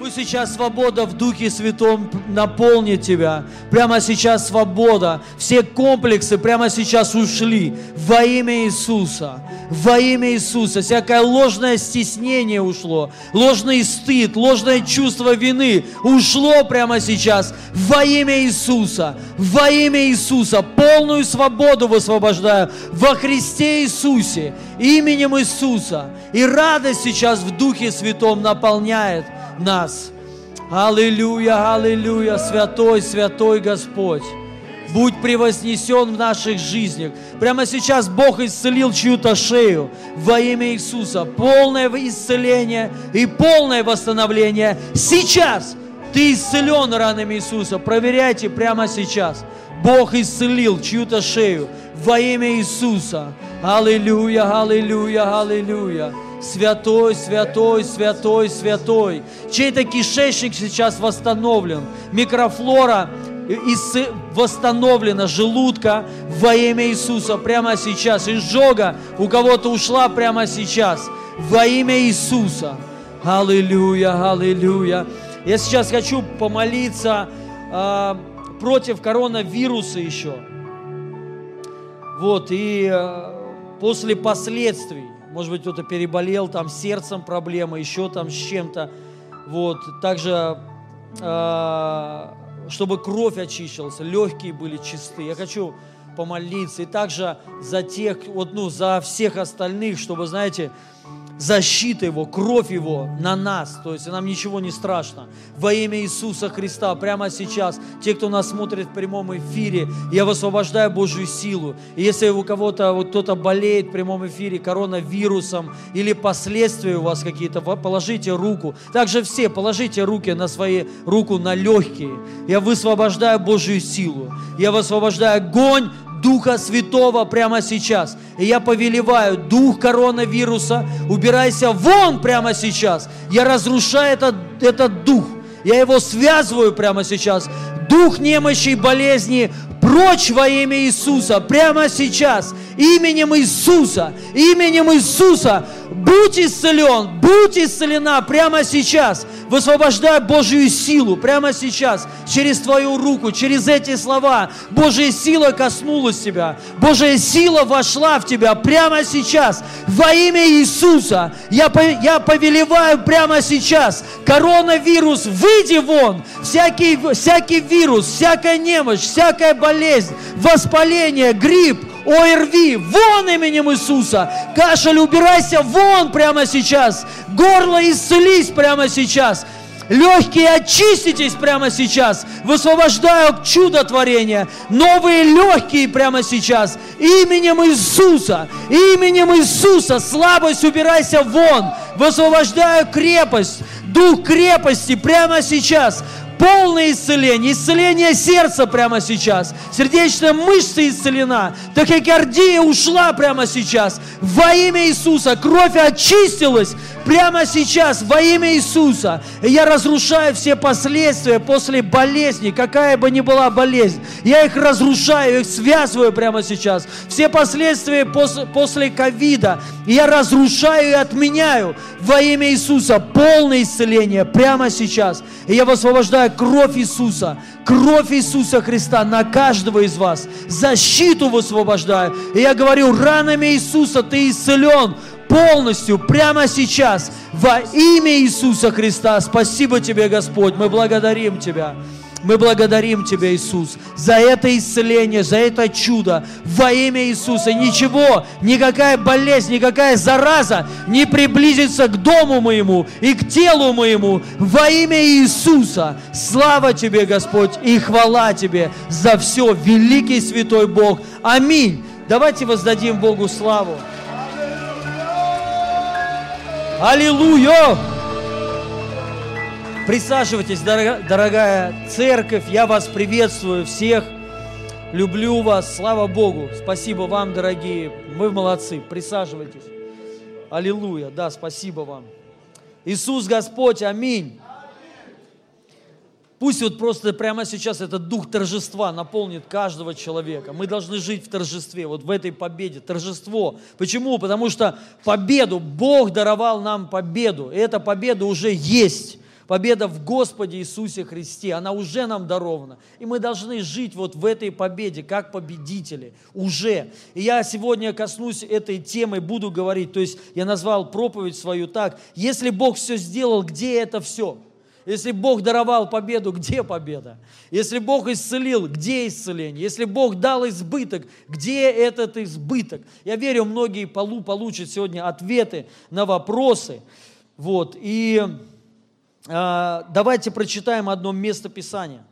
Пусть сейчас свобода в Духе Святом наполнит тебя. Прямо сейчас свобода. Все комплексы прямо сейчас ушли. Во имя Иисуса. Во имя Иисуса. Всякое ложное стеснение ушло. Ложный стыд, ложное чувство вины ушло прямо сейчас. Во имя Иисуса. Во имя Иисуса. Полную свободу высвобождаю. Во Христе Иисусе. Именем Иисуса. И радость сейчас в Духе Святом наполняет нас. Аллилуйя, аллилуйя, святой, святой Господь. Будь превознесен в наших жизнях. Прямо сейчас Бог исцелил чью-то шею во имя Иисуса. Полное исцеление и полное восстановление. Сейчас ты исцелен ранами Иисуса. Проверяйте прямо сейчас. Бог исцелил чью-то шею во имя Иисуса. Аллилуйя, аллилуйя, аллилуйя. Святой, святой, святой, святой. Чей-то кишечник сейчас восстановлен. Микрофлора восстановлена, желудка во имя Иисуса прямо сейчас. Изжога у кого-то ушла прямо сейчас во имя Иисуса. Аллилуйя, аллилуйя. Я сейчас хочу помолиться э, против коронавируса еще. Вот, и э, после последствий может быть, кто-то переболел, там сердцем проблема, еще там с чем-то. Вот. Также, э, чтобы кровь очищалась, легкие были чисты. Я хочу помолиться. И также за тех, вот, ну, за всех остальных, чтобы, знаете, защита Его, кровь Его на нас. То есть нам ничего не страшно. Во имя Иисуса Христа, прямо сейчас, те, кто нас смотрит в прямом эфире, я высвобождаю Божью силу. И если у кого-то, вот кто-то болеет в прямом эфире коронавирусом или последствия у вас какие-то, положите руку. Также все, положите руки на свои, руку на легкие. Я высвобождаю Божью силу. Я высвобождаю огонь Духа Святого прямо сейчас. И я повелеваю, дух коронавируса, убирайся вон прямо сейчас. Я разрушаю этот, этот дух. Я его связываю прямо сейчас. Дух немощи и болезни прочь во имя Иисуса, прямо сейчас, именем Иисуса, именем Иисуса, будь исцелен, будь исцелена прямо сейчас, высвобождай Божью силу прямо сейчас, через твою руку, через эти слова. Божья сила коснулась тебя, Божья сила вошла в тебя прямо сейчас, во имя Иисуса. Я, я повелеваю прямо сейчас, коронавирус, выйди вон, всякий, всякий вирус, всякая немощь, всякая болезнь, воспаление, грипп, ОРВИ, вон именем Иисуса. Кашель, убирайся вон прямо сейчас. Горло исцелись прямо сейчас. Легкие очиститесь прямо сейчас. Высвобождаю чудотворение. Новые легкие прямо сейчас. Именем Иисуса. Именем Иисуса. Слабость убирайся вон. Высвобождаю крепость. Дух крепости прямо сейчас полное исцеление, исцеление сердца прямо сейчас, сердечная мышца исцелена, тахикардия ушла прямо сейчас, во имя Иисуса, кровь очистилась прямо сейчас, во имя Иисуса. И я разрушаю все последствия после болезни, какая бы ни была болезнь, я их разрушаю, их связываю прямо сейчас. Все последствия после, после ковида я разрушаю и отменяю во имя Иисуса полное исцеление прямо сейчас. И я высвобождаю кровь Иисуса, кровь Иисуса Христа на каждого из вас. Защиту высвобождаю. И я говорю, ранами Иисуса ты исцелен полностью прямо сейчас во имя Иисуса Христа. Спасибо тебе, Господь. Мы благодарим Тебя. Мы благодарим Тебя, Иисус, за это исцеление, за это чудо во имя Иисуса. Ничего, никакая болезнь, никакая зараза не приблизится к дому моему и к телу моему во имя Иисуса. Слава Тебе, Господь, и хвала Тебе за все, великий святой Бог. Аминь. Давайте воздадим Богу славу. Аллилуйя! Присаживайтесь, дорогая церковь, я вас приветствую всех, люблю вас, слава Богу, спасибо вам, дорогие, вы молодцы, присаживайтесь. Аллилуйя, да, спасибо вам. Иисус Господь, аминь. Пусть вот просто прямо сейчас этот дух торжества наполнит каждого человека. Мы должны жить в торжестве, вот в этой победе. Торжество. Почему? Потому что победу, Бог даровал нам победу. И эта победа уже есть. Победа в Господе Иисусе Христе, она уже нам дарована. И мы должны жить вот в этой победе, как победители, уже. И я сегодня коснусь этой темы, буду говорить, то есть я назвал проповедь свою так, если Бог все сделал, где это все? Если Бог даровал победу, где победа? Если Бог исцелил, где исцеление? Если Бог дал избыток, где этот избыток? Я верю, многие полу получат сегодня ответы на вопросы. Вот. И давайте прочитаем одно место Писания.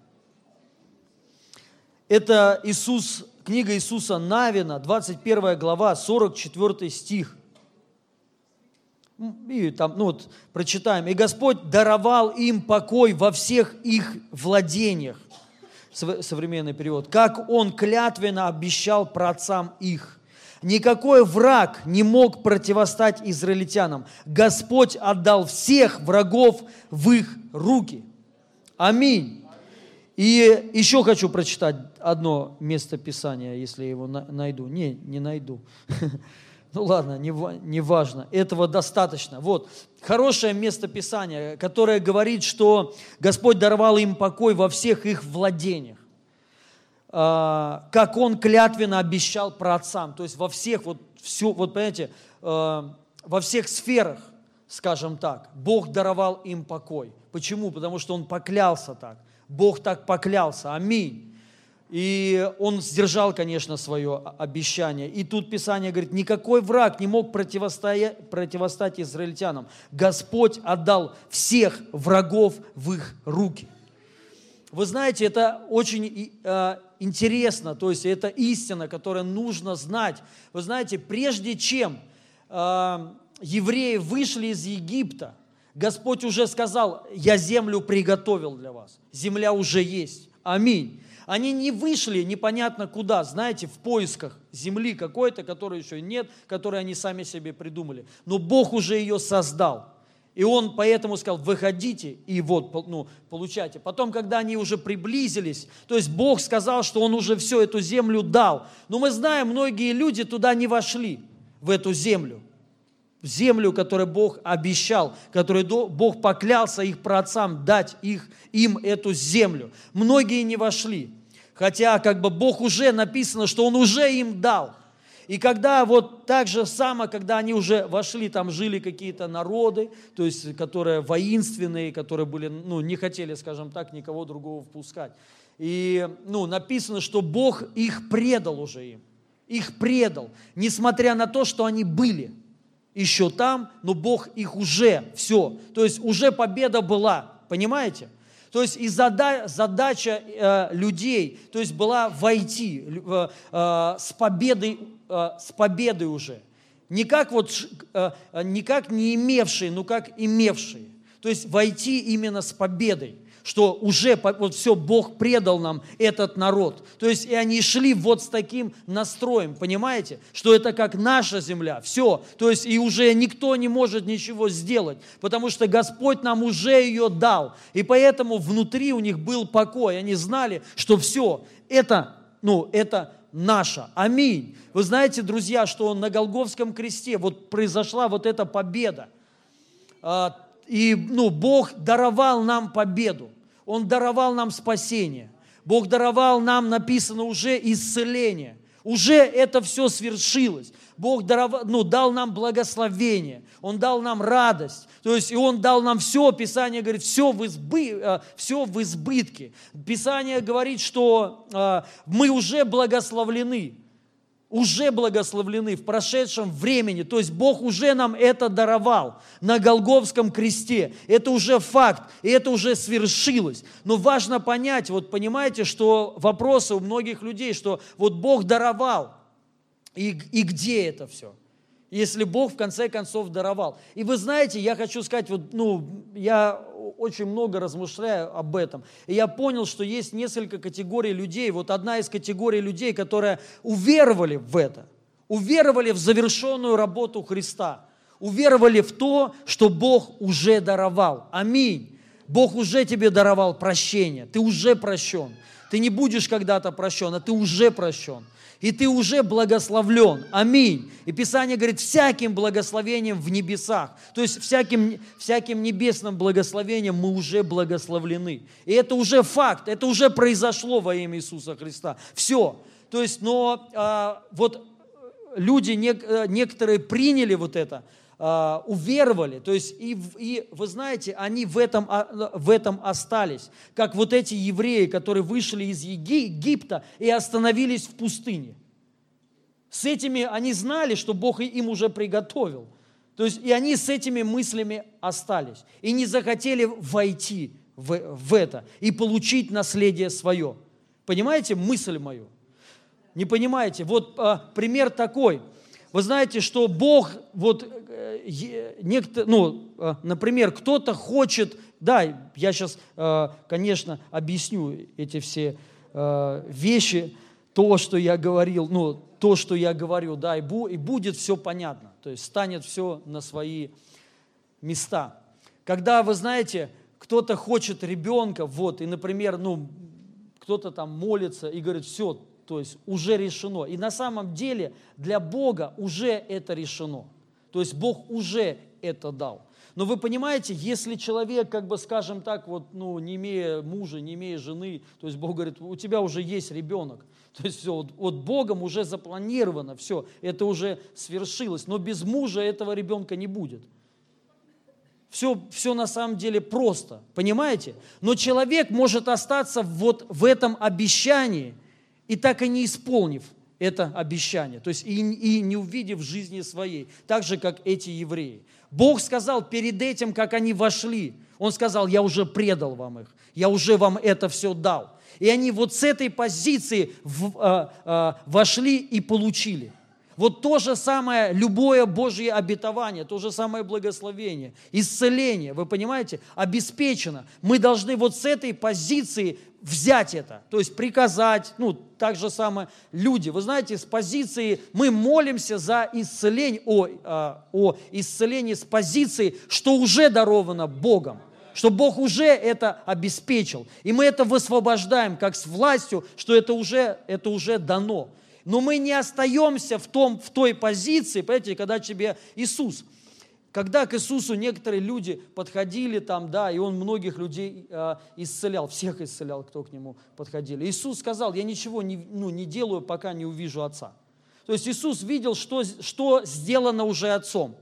Это Иисус, книга Иисуса Навина, 21 глава, 44 стих. И там, ну вот, прочитаем. «И Господь даровал им покой во всех их владениях». Современный перевод. «Как Он клятвенно обещал праотцам их». Никакой враг не мог противостать израильтянам. Господь отдал всех врагов в их руки. Аминь. И еще хочу прочитать одно место Писания, если я его найду. Не, не найду. Ну ладно, не, не важно, этого достаточно. Вот, хорошее место Писания, которое говорит, что Господь даровал им покой во всех их владениях. А, как Он клятвенно обещал про отцам. То есть во всех, вот, все, вот понимаете, а, во всех сферах, скажем так, Бог даровал им покой. Почему? Потому что Он поклялся так. Бог так поклялся. Аминь. И он сдержал, конечно, свое обещание. И тут Писание говорит, никакой враг не мог противостоять, противостать израильтянам. Господь отдал всех врагов в их руки. Вы знаете, это очень э, интересно, то есть это истина, которую нужно знать. Вы знаете, прежде чем э, евреи вышли из Египта, Господь уже сказал, я землю приготовил для вас. Земля уже есть. Аминь. Они не вышли непонятно куда, знаете, в поисках земли какой-то, которой еще нет, которую они сами себе придумали. Но Бог уже ее создал. И он поэтому сказал, выходите и вот, ну, получайте. Потом, когда они уже приблизились, то есть Бог сказал, что он уже всю эту землю дал. Но мы знаем, многие люди туда не вошли, в эту землю. В землю, которую Бог обещал, которую Бог поклялся их праотцам дать их, им эту землю. Многие не вошли. Хотя как бы Бог уже написано, что Он уже им дал. И когда вот так же само, когда они уже вошли, там жили какие-то народы, то есть которые воинственные, которые были, ну, не хотели, скажем так, никого другого впускать. И, ну, написано, что Бог их предал уже им. Их предал, несмотря на то, что они были еще там, но Бог их уже, все. То есть уже победа была, понимаете? То есть и зада, задача э, людей, то есть была войти э, э, с победой, э, с победой уже. Не как вот, э, не как не имевшие, но как имевшие. То есть войти именно с победой что уже вот все, Бог предал нам этот народ. То есть и они шли вот с таким настроем, понимаете, что это как наша земля, все. То есть и уже никто не может ничего сделать, потому что Господь нам уже ее дал. И поэтому внутри у них был покой, они знали, что все, это, ну, это наше. Аминь. Вы знаете, друзья, что на Голговском кресте вот произошла вот эта победа. А, и ну, Бог даровал нам победу. Он даровал нам спасение. Бог даровал нам, написано уже, исцеление. Уже это все свершилось. Бог даровал, ну, дал нам благословение, Он дал нам радость. То есть и Он дал нам все, Писание говорит, все в, избы, э, все в избытке. Писание говорит, что э, мы уже благословлены уже благословлены в прошедшем времени. То есть Бог уже нам это даровал на Голговском кресте. Это уже факт, и это уже свершилось. Но важно понять, вот понимаете, что вопросы у многих людей, что вот Бог даровал, и, и где это все? если Бог в конце концов даровал. И вы знаете, я хочу сказать, вот, ну, я очень много размышляю об этом. И я понял, что есть несколько категорий людей. Вот одна из категорий людей, которые уверовали в это, уверовали в завершенную работу Христа, уверовали в то, что Бог уже даровал. Аминь. Бог уже тебе даровал прощение, ты уже прощен. ты не будешь когда-то прощен, а ты уже прощен. И ты уже благословлен. Аминь. И Писание говорит, всяким благословением в небесах. То есть всяким, всяким небесным благословением мы уже благословлены. И это уже факт, это уже произошло во имя Иисуса Христа. Все. То есть, но а, вот люди, э, некоторые приняли вот это, а, уверовали, то есть и, и вы знаете, они в этом, а, в этом остались, как вот эти евреи, которые вышли из Египта и остановились в пустыне. С этими они знали, что Бог им уже приготовил. То есть и они с этими мыслями остались и не захотели войти в, в это и получить наследие свое. Понимаете мысль мою? Не понимаете? Вот а, пример такой. Вы знаете, что Бог, вот, э, некто, ну, э, например, кто-то хочет, да, я сейчас, э, конечно, объясню эти все э, вещи, то, что я говорил, ну, то, что я говорю, да, и, и будет все понятно, то есть станет все на свои места. Когда, вы знаете, кто-то хочет ребенка, вот, и, например, ну, кто-то там молится и говорит, все, то есть уже решено. И на самом деле для Бога уже это решено. То есть Бог уже это дал. Но вы понимаете, если человек, как бы скажем так, вот, ну, не имея мужа, не имея жены, то есть Бог говорит, у тебя уже есть ребенок. То есть все, вот, вот Богом уже запланировано, все, это уже свершилось. Но без мужа этого ребенка не будет. Все, все на самом деле просто, понимаете? Но человек может остаться вот в этом обещании – и так и не исполнив это обещание, то есть и, и не увидев жизни своей, так же, как эти евреи. Бог сказал перед этим, как они вошли, Он сказал, я уже предал вам их, я уже вам это все дал. И они вот с этой позиции в, а, а, вошли и получили. Вот то же самое, любое Божье обетование, то же самое благословение, исцеление, вы понимаете, обеспечено. Мы должны вот с этой позиции взять это, то есть приказать, ну, так же самое люди. Вы знаете, с позиции мы молимся за исцеление, о, а, о исцелении с позиции, что уже даровано Богом что Бог уже это обеспечил. И мы это высвобождаем как с властью, что это уже, это уже дано. Но мы не остаемся в, том, в той позиции, понимаете, когда тебе Иисус – когда к Иисусу некоторые люди подходили там, да, и Он многих людей э, исцелял, всех исцелял, кто к Нему подходили. Иисус сказал, я ничего не, ну, не делаю, пока не увижу Отца. То есть Иисус видел, что, что сделано уже Отцом.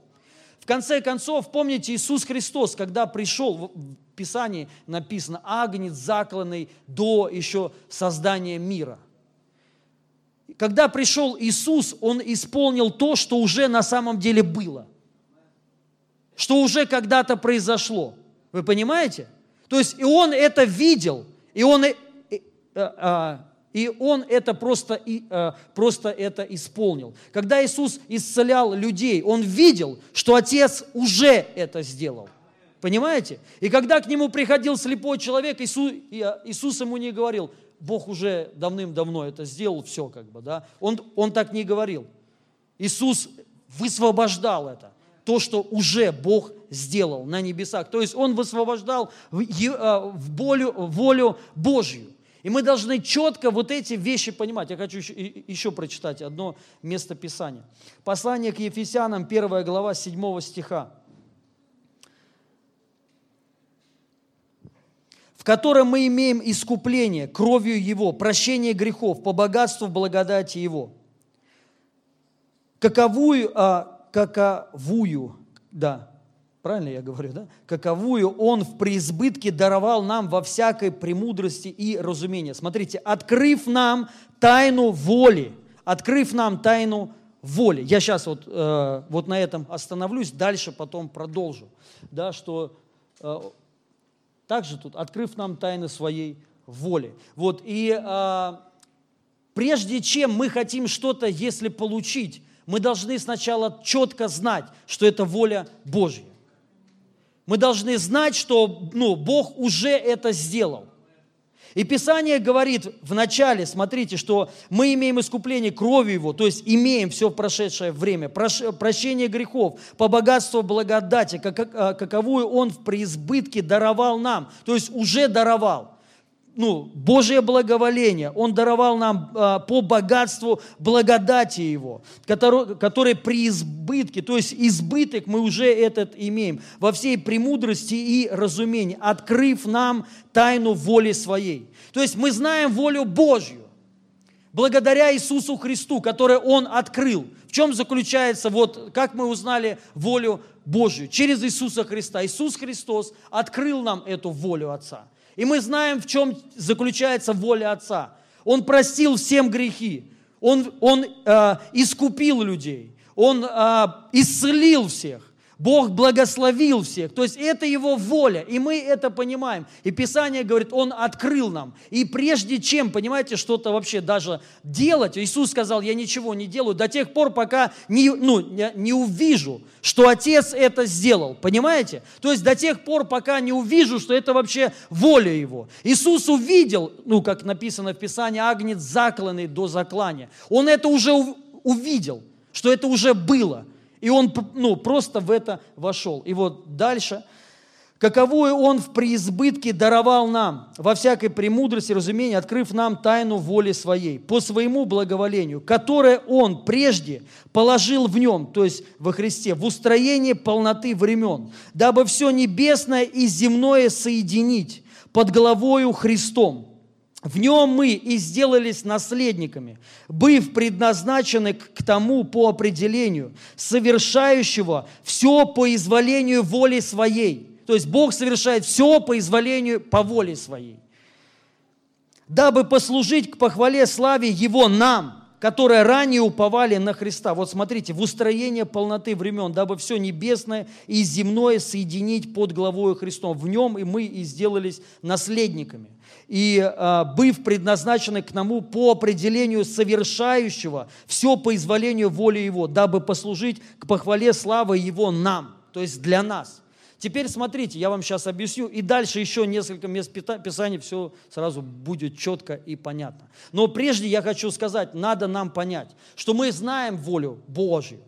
В конце концов, помните, Иисус Христос, когда пришел, в Писании написано, агнец закланный до еще создания мира. Когда пришел Иисус, Он исполнил то, что уже на самом деле было – что уже когда-то произошло. Вы понимаете? То есть и он это видел, и он, и, и, а, и он это просто, и, а, просто это исполнил. Когда Иисус исцелял людей, он видел, что Отец уже это сделал. Понимаете? И когда к нему приходил слепой человек, Иисус, а, Иисус ему не говорил, Бог уже давным-давно это сделал, все как бы, да. Он, он так не говорил. Иисус высвобождал это то, что уже Бог сделал на небесах. То есть Он высвобождал в а, волю, волю Божью. И мы должны четко вот эти вещи понимать. Я хочу еще, еще прочитать одно место Писания. Послание к Ефесянам, 1 глава, 7 стиха. в котором мы имеем искупление кровью Его, прощение грехов по богатству благодати Его. Каковую, а, каковую, да, правильно я говорю, да? Каковую Он в преизбытке даровал нам во всякой премудрости и разумении. Смотрите, открыв нам тайну воли, открыв нам тайну воли. Я сейчас вот, э, вот на этом остановлюсь, дальше потом продолжу. Да, что э, также тут, открыв нам тайны своей воли. Вот, и э, прежде чем мы хотим что-то, если получить, мы должны сначала четко знать, что это воля Божья. Мы должны знать, что ну, Бог уже это сделал. И Писание говорит в начале, смотрите, что мы имеем искупление кровью Его, то есть имеем все прошедшее время, прощение грехов по богатству благодати, каковую Он в преизбытке даровал нам, то есть уже даровал. Ну, Божье благоволение, Он даровал нам а, по богатству благодати Его, который, который при избытке, то есть избыток мы уже этот имеем, во всей премудрости и разумении, открыв нам тайну воли Своей. То есть мы знаем волю Божью, благодаря Иисусу Христу, который Он открыл. В чем заключается, вот как мы узнали волю Божью? Через Иисуса Христа. Иисус Христос открыл нам эту волю Отца. И мы знаем, в чем заключается воля Отца. Он простил всем грехи. Он, он э, искупил людей. Он э, исцелил всех. Бог благословил всех. То есть это Его воля, и мы это понимаем. И Писание говорит, Он открыл нам. И прежде чем, понимаете, что-то вообще даже делать, Иисус сказал, я ничего не делаю до тех пор, пока не, ну, не увижу, что Отец это сделал. Понимаете? То есть до тех пор, пока не увижу, что это вообще воля Его. Иисус увидел, ну, как написано в Писании, агнец закланный до заклания. Он это уже увидел, что это уже было – и он ну, просто в это вошел. И вот дальше. Каковую он в преизбытке даровал нам, во всякой премудрости, разумении, открыв нам тайну воли своей, по своему благоволению, которое он прежде положил в нем, то есть во Христе, в устроение полноты времен, дабы все небесное и земное соединить под головою Христом, в нем мы и сделались наследниками, быв предназначены к тому по определению, совершающего все по изволению воли своей. То есть Бог совершает все по изволению, по воле своей. Дабы послужить к похвале славе Его нам, которые ранее уповали на Христа. Вот смотрите, в устроение полноты времен, дабы все небесное и земное соединить под главою Христом. В нем и мы и сделались наследниками и а, быв предназначены к нему по определению совершающего все по изволению воли Его, дабы послужить к похвале славы Его нам, то есть для нас. Теперь смотрите, я вам сейчас объясню, и дальше еще несколько мест Писания, все сразу будет четко и понятно. Но прежде я хочу сказать, надо нам понять, что мы знаем волю Божью.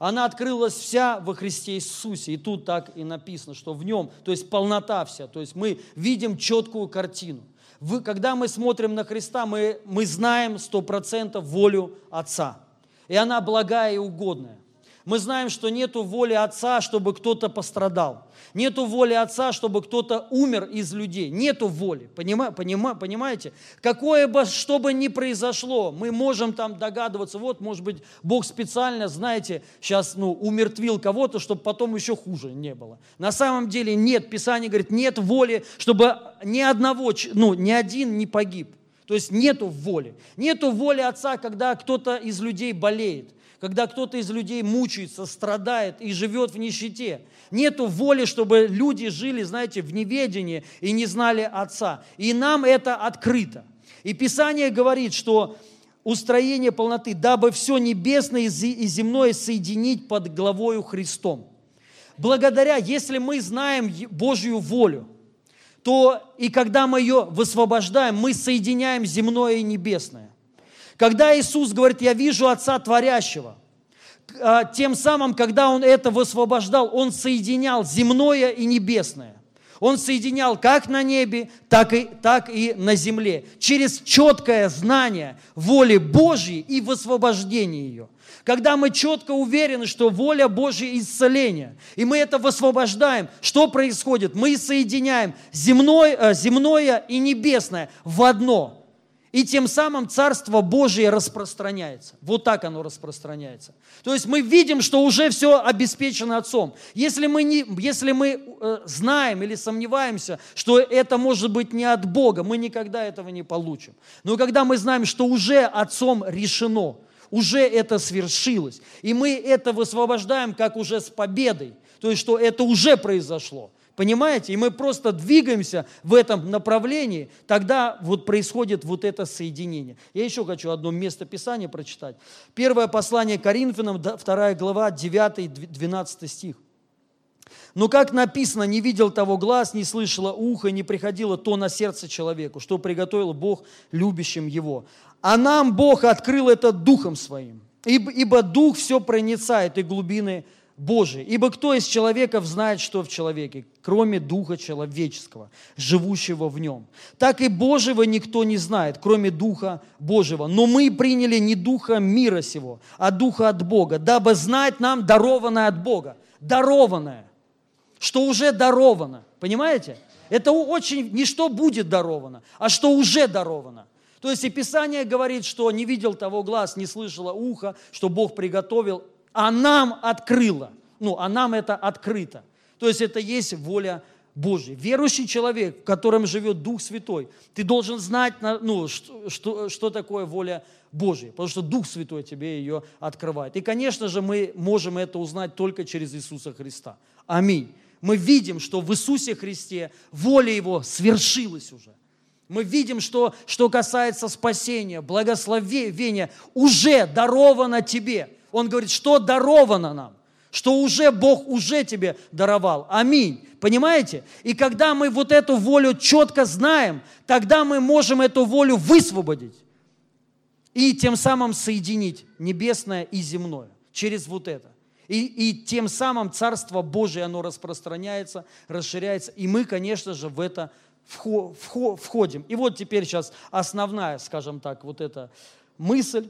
Она открылась вся во Христе Иисусе. И тут так и написано, что в нем, то есть полнота вся. То есть мы видим четкую картину. Вы, когда мы смотрим на Христа, мы, мы знаем сто процентов волю Отца. И она благая и угодная. Мы знаем, что нету воли Отца, чтобы кто-то пострадал. Нету воли Отца, чтобы кто-то умер из людей. Нету воли. Понима, понима, понимаете? Какое бы, что бы ни произошло, мы можем там догадываться, вот, может быть, Бог специально, знаете, сейчас ну, умертвил кого-то, чтобы потом еще хуже не было. На самом деле нет. Писание говорит, нет воли, чтобы ни одного, ну, ни один не погиб. То есть нету воли. Нету воли Отца, когда кто-то из людей болеет когда кто-то из людей мучается, страдает и живет в нищете. Нету воли, чтобы люди жили, знаете, в неведении и не знали Отца. И нам это открыто. И Писание говорит, что устроение полноты, дабы все небесное и земное соединить под главою Христом. Благодаря, если мы знаем Божью волю, то и когда мы ее высвобождаем, мы соединяем земное и небесное. Когда Иисус говорит, я вижу Отца Творящего, а, тем самым, когда Он это высвобождал, Он соединял земное и небесное. Он соединял как на небе, так и, так и на земле. Через четкое знание воли Божьей и высвобождение ее. Когда мы четко уверены, что воля Божья исцеления, и мы это высвобождаем, что происходит? Мы соединяем земное, э, земное и небесное в одно – и тем самым Царство Божие распространяется. Вот так оно распространяется. То есть мы видим, что уже все обеспечено Отцом. Если мы, не, если мы э, знаем или сомневаемся, что это может быть не от Бога, мы никогда этого не получим. Но когда мы знаем, что уже Отцом решено, уже это свершилось, и мы это высвобождаем как уже с победой, то есть что это уже произошло, Понимаете? И мы просто двигаемся в этом направлении, тогда вот происходит вот это соединение. Я еще хочу одно место Писания прочитать. Первое послание Коринфянам, 2 глава, 9-12 стих. Но как написано, не видел того глаз, не слышало ухо, не приходило то на сердце человеку, что приготовил Бог любящим его. А нам Бог открыл это Духом Своим, ибо, Дух все проницает и глубины Божий. Ибо кто из человеков знает, что в человеке, кроме Духа человеческого, живущего в нем? Так и Божьего никто не знает, кроме Духа Божьего. Но мы приняли не Духа мира сего, а Духа от Бога, дабы знать нам дарованное от Бога. Дарованное. Что уже даровано. Понимаете? Это очень не что будет даровано, а что уже даровано. То есть и Писание говорит, что не видел того глаз, не слышало ухо, что Бог приготовил а нам открыло. Ну, а нам это открыто. То есть это есть воля Божья. Верующий человек, в котором живет Дух Святой, ты должен знать, ну, что, что, что такое воля Божья, потому что Дух Святой тебе ее открывает. И, конечно же, мы можем это узнать только через Иисуса Христа. Аминь. Мы видим, что в Иисусе Христе воля Его свершилась уже. Мы видим, что, что касается спасения, благословения, уже даровано тебе – он говорит, что даровано нам, что уже Бог уже тебе даровал. Аминь. Понимаете? И когда мы вот эту волю четко знаем, тогда мы можем эту волю высвободить и тем самым соединить небесное и земное через вот это. И, и тем самым Царство Божие, оно распространяется, расширяется, и мы, конечно же, в это входим. И вот теперь сейчас основная, скажем так, вот эта мысль,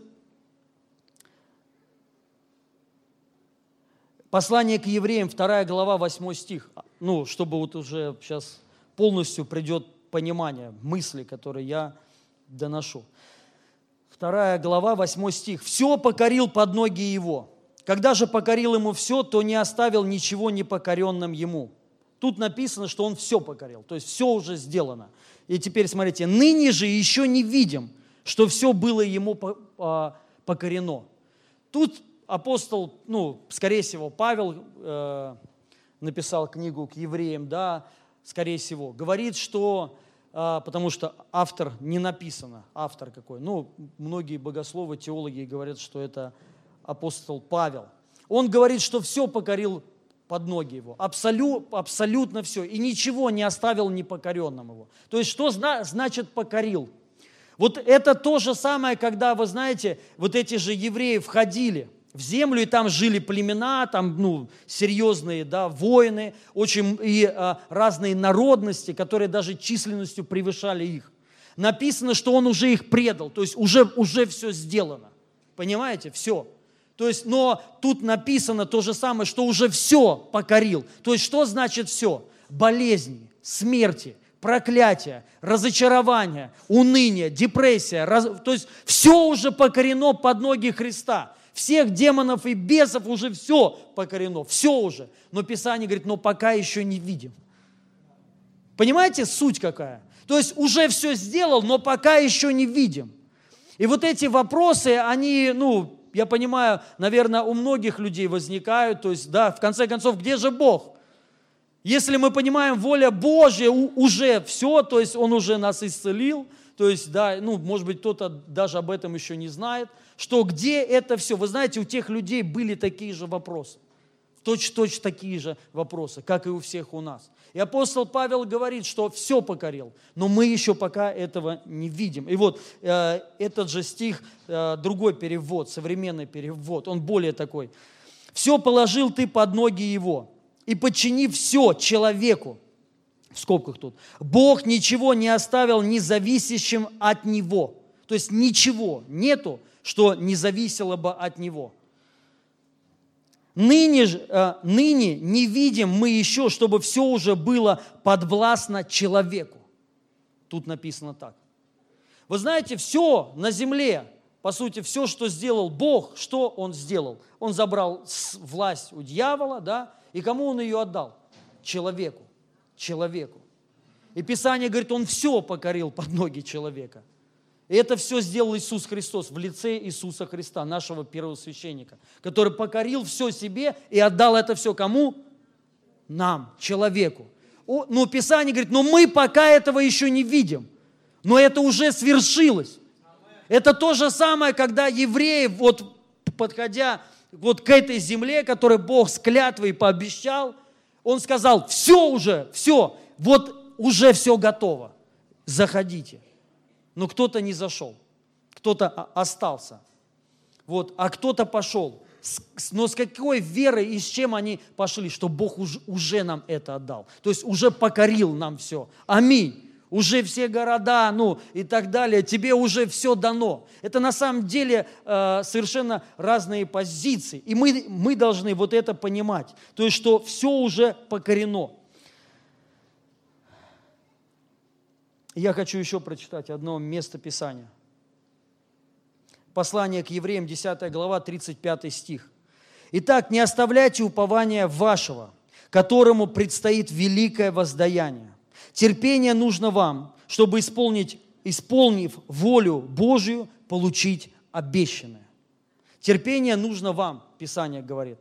Послание к евреям, 2 глава, 8 стих. Ну, чтобы вот уже сейчас полностью придет понимание мысли, которые я доношу. 2 глава, 8 стих. «Все покорил под ноги его. Когда же покорил ему все, то не оставил ничего непокоренным ему». Тут написано, что он все покорил, то есть все уже сделано. И теперь смотрите, ныне же еще не видим, что все было ему а, покорено. Тут апостол, ну, скорее всего, Павел э, написал книгу к евреям, да, скорее всего, говорит, что, э, потому что автор не написано, автор какой, ну, многие богословы, теологи говорят, что это апостол Павел. Он говорит, что все покорил под ноги его, абсолют, абсолютно все, и ничего не оставил непокоренным его. То есть, что зна, значит покорил? Вот это то же самое, когда, вы знаете, вот эти же евреи входили – в землю, и там жили племена, там ну, серьезные да, воины, очень и а, разные народности, которые даже численностью превышали их. Написано, что он уже их предал, то есть уже, уже все сделано. Понимаете? Все. То есть, но тут написано то же самое, что уже все покорил. То есть, что значит все? Болезни, смерти, проклятия, разочарования, уныние, депрессия. Раз... То есть, все уже покорено под ноги Христа всех демонов и бесов уже все покорено, все уже. Но Писание говорит, но пока еще не видим. Понимаете, суть какая? То есть уже все сделал, но пока еще не видим. И вот эти вопросы, они, ну, я понимаю, наверное, у многих людей возникают. То есть, да, в конце концов, где же Бог? Если мы понимаем, воля Божья уже все, то есть Он уже нас исцелил, то есть, да, ну, может быть, кто-то даже об этом еще не знает, что где это все. Вы знаете, у тех людей были такие же вопросы. Точно-точно такие же вопросы, как и у всех у нас. И апостол Павел говорит, что все покорил, но мы еще пока этого не видим. И вот э, этот же стих, э, другой перевод, современный перевод, он более такой. «Все положил ты под ноги его, и подчини все человеку». В скобках тут. «Бог ничего не оставил независящим от него». То есть ничего нету, что не зависело бы от него. Ныне, э, ныне не видим мы еще, чтобы все уже было подвластно человеку. Тут написано так. Вы знаете, все на земле, по сути, все, что сделал Бог, что Он сделал? Он забрал власть у дьявола, да, и кому Он ее отдал? Человеку. Человеку. И Писание говорит, Он все покорил под ноги человека. И это все сделал Иисус Христос в лице Иисуса Христа, нашего первого священника, который покорил все себе и отдал это все кому? Нам, человеку. Но Писание говорит, но мы пока этого еще не видим. Но это уже свершилось. Это то же самое, когда евреи, вот подходя вот к этой земле, которую Бог с клятвой пообещал, Он сказал, все уже, все, вот уже все готово, заходите но кто-то не зашел, кто-то остался. Вот, а кто-то пошел. но с какой верой и с чем они пошли, что Бог уже, нам это отдал. То есть уже покорил нам все. Аминь. Уже все города, ну и так далее, тебе уже все дано. Это на самом деле э, совершенно разные позиции. И мы, мы должны вот это понимать. То есть, что все уже покорено. Я хочу еще прочитать одно место Писания – Послание к евреям, 10 глава, 35 стих. «Итак, не оставляйте упования вашего, которому предстоит великое воздаяние. Терпение нужно вам, чтобы исполнить, исполнив волю Божию, получить обещанное. Терпение нужно вам, Писание говорит.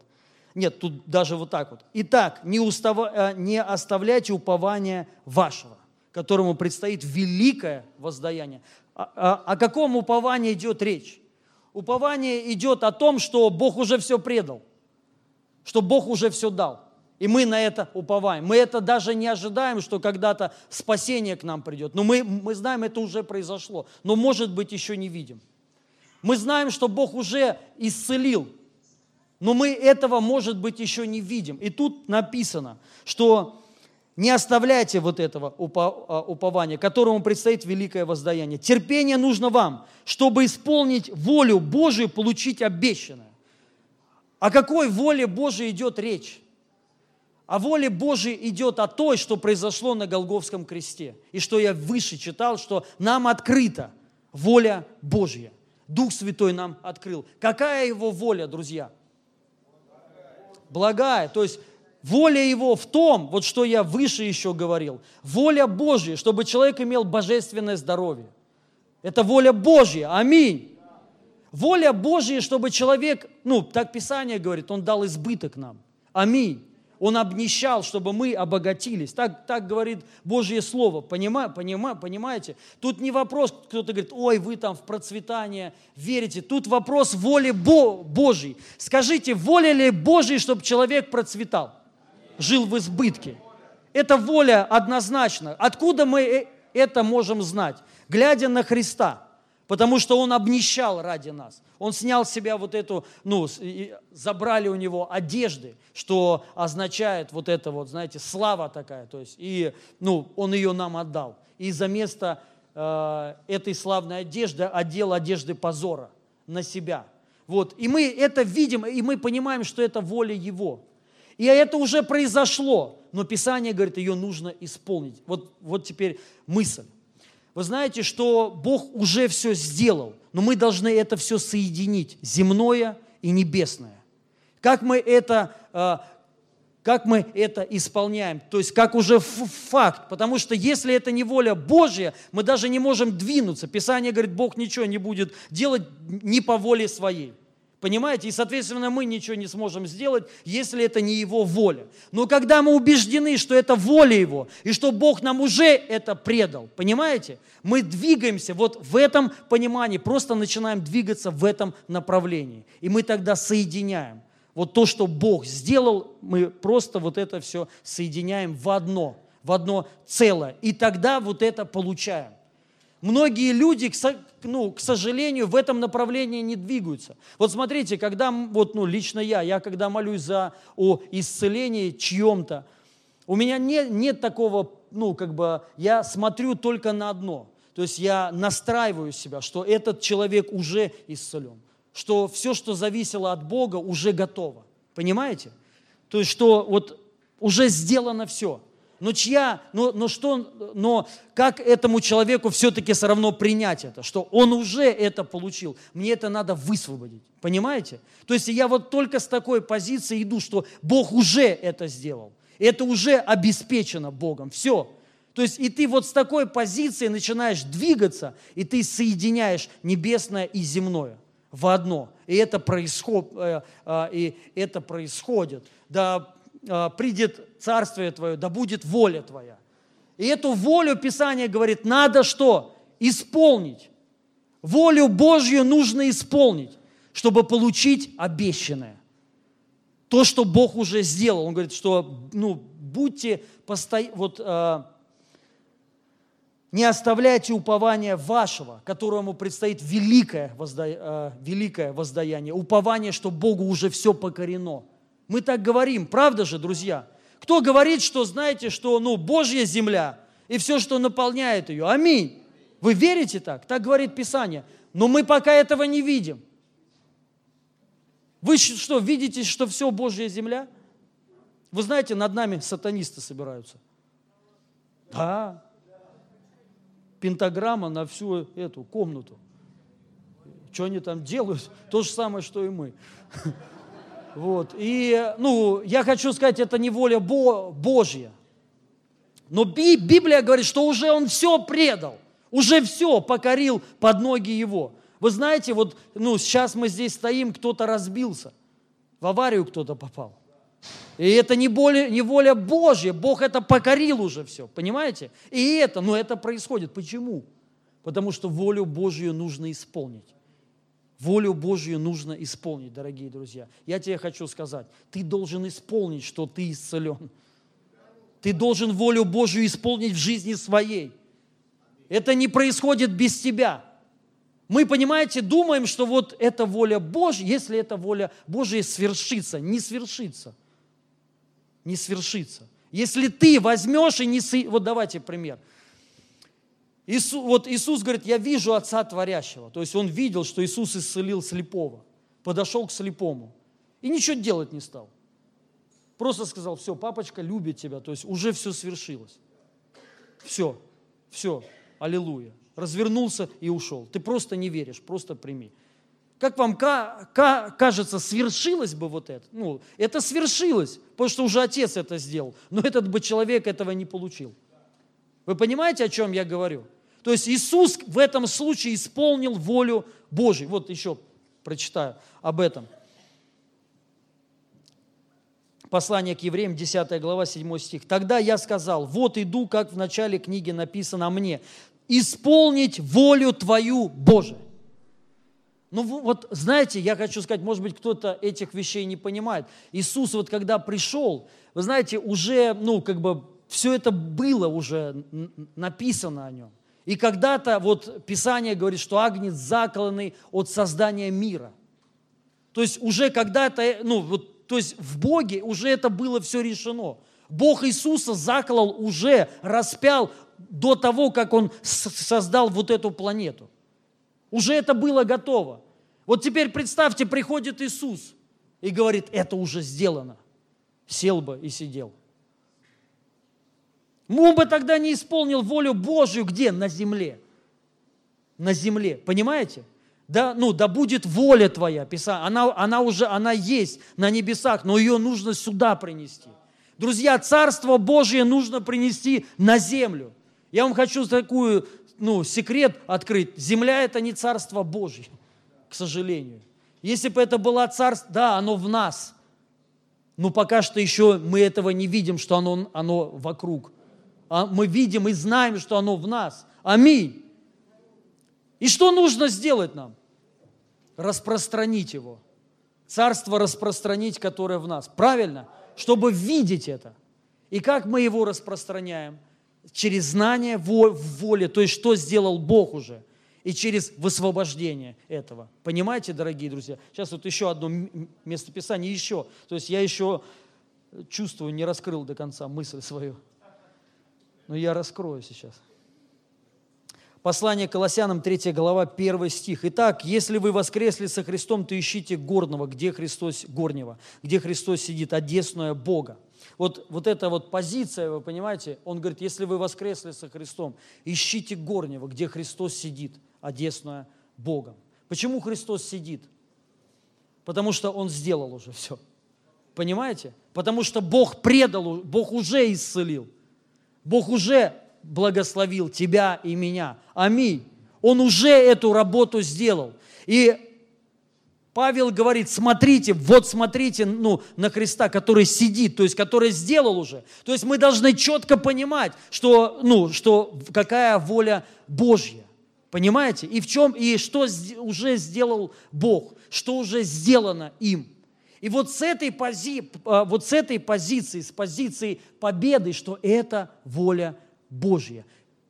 Нет, тут даже вот так вот. Итак, не, устава, э, не оставляйте упования вашего, которому предстоит великое воздаяние. О, о, о каком уповании идет речь? Упование идет о том, что Бог уже все предал, что Бог уже все дал. И мы на это уповаем. Мы это даже не ожидаем, что когда-то спасение к нам придет. Но мы, мы знаем, это уже произошло. Но, может быть, еще не видим. Мы знаем, что Бог уже исцелил. Но мы этого, может быть, еще не видим. И тут написано, что не оставляйте вот этого а, упования, которому предстоит великое воздаяние. Терпение нужно вам, чтобы исполнить волю Божию, получить обещанное. О какой воле Божией идет речь? О воле Божией идет о той, что произошло на Голговском кресте. И что я выше читал, что нам открыта воля Божья. Дух Святой нам открыл. Какая его воля, друзья? Благая. То есть Воля Его в том, вот что я выше еще говорил, воля Божья, чтобы человек имел божественное здоровье. Это воля Божья, аминь. Воля Божья, чтобы человек, ну, так Писание говорит, Он дал избыток нам. Аминь. Он обнищал, чтобы мы обогатились. Так, так говорит Божье Слово. Понима, понима, понимаете? Тут не вопрос, кто-то говорит, ой, вы там в процветание верите. Тут вопрос воли Бо, Божьей. Скажите, воля ли Божьей, чтобы человек процветал? жил в избытке. Это воля однозначно. Откуда мы э, это можем знать? Глядя на Христа, потому что Он обнищал ради нас. Он снял с себя вот эту, ну, забрали у Него одежды, что означает вот это вот, знаете, слава такая. То есть, и, ну, Он ее нам отдал. И за место э, этой славной одежды одел одежды позора на себя. Вот. И мы это видим, и мы понимаем, что это воля Его. И это уже произошло, но Писание говорит, ее нужно исполнить. Вот, вот теперь мысль. Вы знаете, что Бог уже все сделал, но мы должны это все соединить, земное и небесное. Как мы это, а, как мы это исполняем, то есть как уже факт, потому что если это не воля Божья, мы даже не можем двинуться. Писание говорит, Бог ничего не будет делать не по воле своей. Понимаете? И, соответственно, мы ничего не сможем сделать, если это не Его воля. Но когда мы убеждены, что это воля Его, и что Бог нам уже это предал, понимаете? Мы двигаемся вот в этом понимании, просто начинаем двигаться в этом направлении. И мы тогда соединяем. Вот то, что Бог сделал, мы просто вот это все соединяем в одно, в одно целое. И тогда вот это получаем. Многие люди, ну, к сожалению, в этом направлении не двигаются. Вот смотрите, когда, вот, ну, лично я, я когда молюсь за о исцелении чьем-то, у меня нет, нет такого, ну, как бы, я смотрю только на одно. То есть я настраиваю себя, что этот человек уже исцелен, что все, что зависело от Бога, уже готово. Понимаете? То есть, что вот уже сделано все – но чья, но, но что, но как этому человеку все-таки все равно принять это, что он уже это получил, мне это надо высвободить, понимаете? То есть я вот только с такой позиции иду, что Бог уже это сделал, это уже обеспечено Богом, все. То есть и ты вот с такой позиции начинаешь двигаться, и ты соединяешь небесное и земное в одно. И это, происход, э, э, и это происходит. Да придет Царствие Твое, да будет воля Твоя. И эту волю Писание говорит, надо что? Исполнить. Волю Божью нужно исполнить, чтобы получить обещанное. То, что Бог уже сделал. Он говорит, что ну, будьте постоянно, вот, э, Не оставляйте упования вашего, которому предстоит великое, возда... э, великое воздаяние. Упование, что Богу уже все покорено. Мы так говорим, правда же, друзья? Кто говорит, что знаете, что ну, Божья земля и все, что наполняет ее. Аминь. Вы верите так? Так говорит Писание. Но мы пока этого не видим. Вы что, видите, что все Божья земля? Вы знаете, над нами сатанисты собираются. Да. Пентаграмма на всю эту комнату. Что они там делают? То же самое, что и мы. Вот. И, ну, я хочу сказать, это не воля Бо Божья. Но Библия говорит, что уже он все предал, уже все покорил под ноги его. Вы знаете, вот ну, сейчас мы здесь стоим, кто-то разбился, в аварию кто-то попал. И это не, более, не воля Божья, Бог это покорил уже все, понимаете? И это, но это происходит. Почему? Потому что волю Божью нужно исполнить. Волю Божью нужно исполнить, дорогие друзья. Я тебе хочу сказать, ты должен исполнить, что ты исцелен. Ты должен волю Божью исполнить в жизни своей. Это не происходит без тебя. Мы, понимаете, думаем, что вот это воля Божья, если эта воля Божья свершится, не свершится. Не свершится. Если ты возьмешь и не... Вот давайте пример. Иисус, вот Иисус говорит, я вижу Отца Творящего. То есть он видел, что Иисус исцелил слепого. Подошел к слепому. И ничего делать не стал. Просто сказал, все, папочка любит тебя. То есть уже все свершилось. Все, все, аллилуйя. Развернулся и ушел. Ты просто не веришь, просто прими. Как вам кажется, свершилось бы вот это? Ну, это свершилось, потому что уже отец это сделал. Но этот бы человек этого не получил. Вы понимаете, о чем я говорю? То есть Иисус в этом случае исполнил волю Божью. Вот еще прочитаю об этом. Послание к евреям, 10 глава, 7 стих. «Тогда я сказал, вот иду, как в начале книги написано о мне, исполнить волю Твою, Боже». Ну вот, знаете, я хочу сказать, может быть, кто-то этих вещей не понимает. Иисус вот когда пришел, вы знаете, уже, ну, как бы, все это было уже написано о нем. И когда-то вот Писание говорит, что агнец заколанный от создания мира. То есть уже когда-то, ну вот, то есть в Боге уже это было все решено. Бог Иисуса заколол уже, распял до того, как Он создал вот эту планету. Уже это было готово. Вот теперь представьте, приходит Иисус и говорит, это уже сделано. Сел бы и сидел. Он бы тогда не исполнил волю Божью где? На земле. На земле. Понимаете? Да, ну, да будет воля твоя, Писание. Она, она уже, она есть на небесах, но ее нужно сюда принести. Друзья, Царство Божье нужно принести на землю. Я вам хочу такую, ну, секрет открыть. Земля – это не Царство Божье, к сожалению. Если бы это было Царство, да, оно в нас. Но пока что еще мы этого не видим, что оно, оно вокруг мы видим и знаем, что оно в нас. Аминь. И что нужно сделать нам? Распространить его. Царство распространить, которое в нас. Правильно? Чтобы видеть это. И как мы его распространяем? Через знание в воле, то есть что сделал Бог уже. И через высвобождение этого. Понимаете, дорогие друзья? Сейчас вот еще одно местописание, еще. То есть я еще чувствую, не раскрыл до конца мысль свою но я раскрою сейчас. Послание Колоссянам, 3 глава, 1 стих. Итак, если вы воскресли со Христом, то ищите горного, где Христос горнего, где Христос сидит, одесную Бога. Вот, вот эта вот позиция, вы понимаете, он говорит, если вы воскресли со Христом, ищите горнего, где Христос сидит, одесную Богом. Почему Христос сидит? Потому что Он сделал уже все. Понимаете? Потому что Бог предал, Бог уже исцелил. Бог уже благословил тебя и меня. Аминь. Он уже эту работу сделал. И Павел говорит, смотрите, вот смотрите ну, на Христа, который сидит, то есть который сделал уже. То есть мы должны четко понимать, что, ну, что какая воля Божья. Понимаете? И в чем, и что уже сделал Бог, что уже сделано им. И вот с этой, пози, а, вот с этой позиции, с позиции победы, что это воля Божья.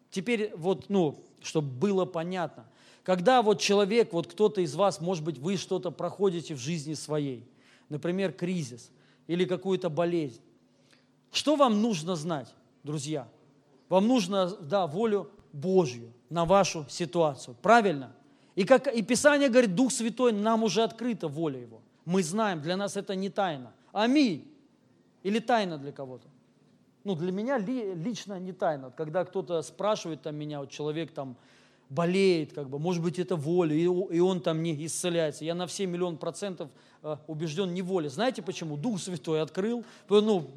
теперь вот, ну, чтобы было понятно. Когда вот человек, вот кто-то из вас, может быть, вы что-то проходите в жизни своей, например, кризис или какую-то болезнь, что вам нужно знать, друзья? Вам нужно, да, волю Божью на вашу ситуацию. Правильно? И, как, и Писание говорит, Дух Святой, нам уже открыта воля Его. Мы знаем, для нас это не тайна. Аминь. Или тайна для кого-то. Ну, для меня ли, лично не тайна. Когда кто-то спрашивает там меня, вот человек там болеет, как бы, может быть, это воля, и, и он там не исцеляется. Я на все миллион процентов э, убежден не воля. Знаете почему? Дух Святой открыл, ну,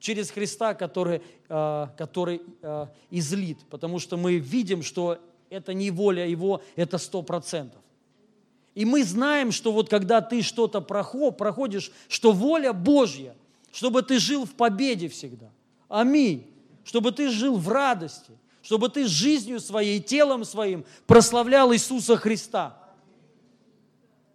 через Христа, который, э, который э, излит. Потому что мы видим, что это не воля Его, это сто процентов. И мы знаем, что вот когда ты что-то проходишь, что воля Божья, чтобы ты жил в победе всегда. Аминь. Чтобы ты жил в радости, чтобы ты жизнью своей, телом своим прославлял Иисуса Христа.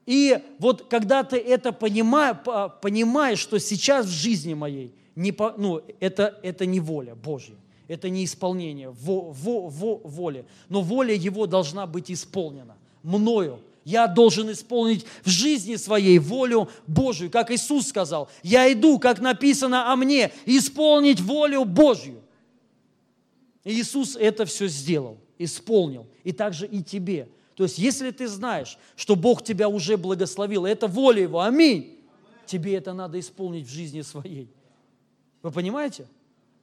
И вот когда ты это понимаешь, понимаешь что сейчас в жизни моей не, по, ну, это, это не воля Божья, это не исполнение во, во, во, воли, но воля Его должна быть исполнена мною. Я должен исполнить в жизни своей волю Божью, как Иисус сказал. Я иду, как написано о мне, исполнить волю Божью. И Иисус это все сделал, исполнил. И также и тебе. То есть, если ты знаешь, что Бог тебя уже благословил, это воля Его, аминь, тебе это надо исполнить в жизни своей. Вы понимаете?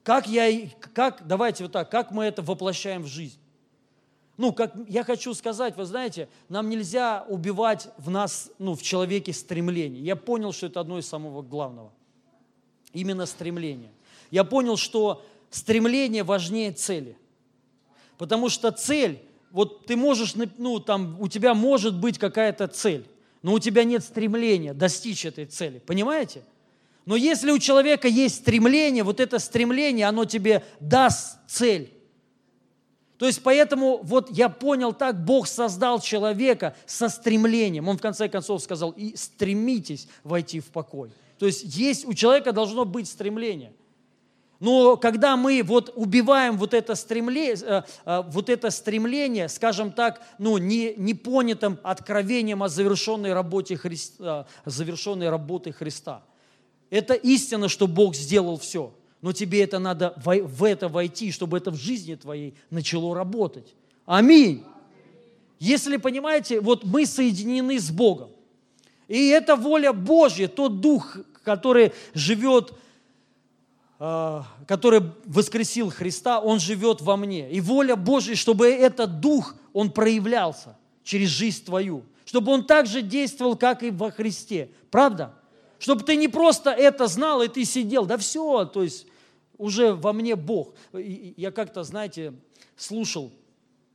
Как я, как, давайте вот так, как мы это воплощаем в жизнь? Ну, как я хочу сказать, вы знаете, нам нельзя убивать в нас, ну, в человеке стремление. Я понял, что это одно из самого главного. Именно стремление. Я понял, что стремление важнее цели. Потому что цель, вот ты можешь, ну, там, у тебя может быть какая-то цель, но у тебя нет стремления достичь этой цели. Понимаете? Но если у человека есть стремление, вот это стремление, оно тебе даст цель. То есть поэтому вот я понял так, Бог создал человека со стремлением. Он в конце концов сказал, и стремитесь войти в покой. То есть есть, у человека должно быть стремление. Но когда мы вот убиваем вот это стремление, э, э, вот это стремление скажем так, ну, не, непонятым откровением о завершенной работе Христа, завершенной работы Христа – это истина, что Бог сделал все. Но тебе это надо в это войти, чтобы это в жизни твоей начало работать. Аминь. Если понимаете, вот мы соединены с Богом. И это воля Божья, тот Дух, который живет, а, который воскресил Христа, Он живет во мне. И воля Божья, чтобы этот Дух, Он проявлялся через жизнь твою. Чтобы Он также действовал, как и во Христе. Правда? Чтобы ты не просто это знал, и ты сидел. Да все, то есть уже во мне Бог. Я как-то, знаете, слушал,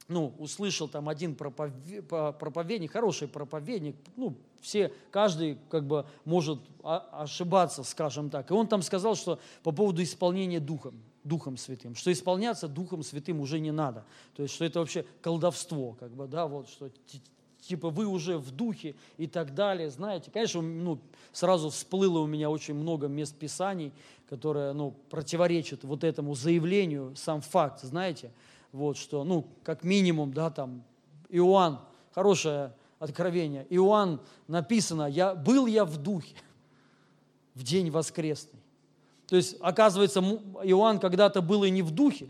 ну, услышал там один проповедник, хороший проповедник, ну, все, каждый как бы может ошибаться, скажем так. И он там сказал, что по поводу исполнения Духом, Духом Святым, что исполняться Духом Святым уже не надо. То есть, что это вообще колдовство, как бы, да, вот, что типа вы уже в духе и так далее, знаете. Конечно, ну, сразу всплыло у меня очень много мест Писаний, которые ну, противоречат вот этому заявлению, сам факт, знаете, вот что, ну, как минимум, да, там, Иоанн, хорошее откровение, Иоанн написано, я, был я в духе в день воскресный. То есть, оказывается, Иоанн когда-то был и не в духе,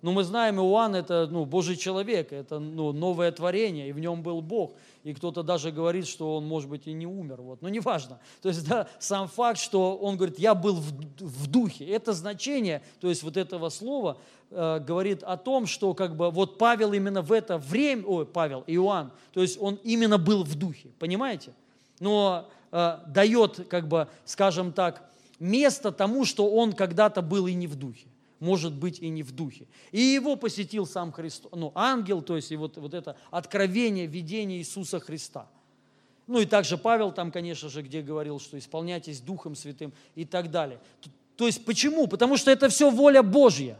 но мы знаем, Иоанн – это ну, Божий человек, это ну, новое творение, и в нем был Бог. И кто-то даже говорит, что он, может быть, и не умер. Вот. Но неважно. То есть да, сам факт, что он говорит, я был в, в духе. Это значение, то есть вот этого слова, э, говорит о том, что как бы вот Павел именно в это время, ой, Павел, Иоанн, то есть он именно был в духе. Понимаете? Но э, дает, как бы, скажем так, место тому, что он когда-то был и не в духе может быть и не в духе. И его посетил сам Христос, ну, ангел, то есть и вот, вот это откровение, видение Иисуса Христа. Ну и также Павел там, конечно же, где говорил, что исполняйтесь Духом Святым и так далее. То есть почему? Потому что это все воля Божья.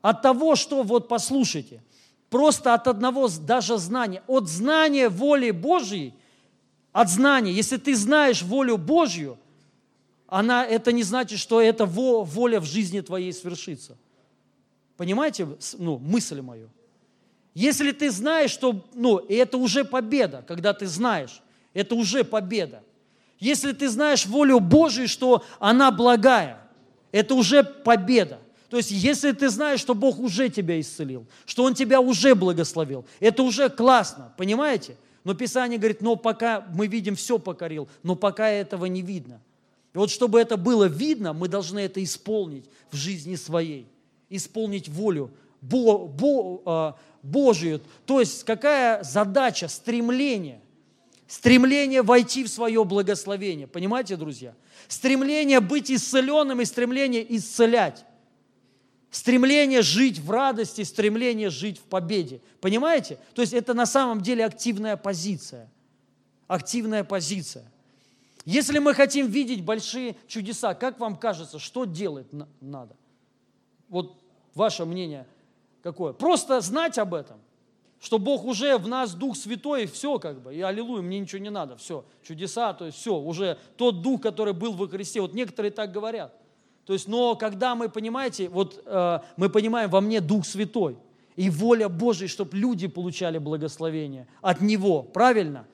От того, что, вот послушайте, просто от одного даже знания, от знания воли Божьей, от знания, если ты знаешь волю Божью, она, это не значит, что эта воля в жизни твоей свершится. Понимаете, ну, мысль мою? Если ты знаешь, что, ну, и это уже победа, когда ты знаешь, это уже победа. Если ты знаешь волю Божию, что она благая, это уже победа. То есть, если ты знаешь, что Бог уже тебя исцелил, что Он тебя уже благословил, это уже классно, понимаете? Но Писание говорит, но пока мы видим, все покорил, но пока этого не видно. И вот чтобы это было видно, мы должны это исполнить в жизни своей, исполнить волю Бо, Бо, а, Божию. То есть какая задача, стремление, стремление войти в свое благословение. Понимаете, друзья? Стремление быть исцеленным и стремление исцелять. Стремление жить в радости, стремление жить в победе. Понимаете? То есть это на самом деле активная позиция. Активная позиция. Если мы хотим видеть большие чудеса, как вам кажется, что делать надо? Вот ваше мнение какое? Просто знать об этом, что Бог уже в нас Дух Святой, и все как бы, и аллилуйя, мне ничего не надо, все, чудеса, то есть все, уже тот Дух, который был во Христе, вот некоторые так говорят. То есть, но когда мы, понимаете, вот э, мы понимаем, во мне Дух Святой, и воля Божия, чтобы люди получали благословение от Него, правильно?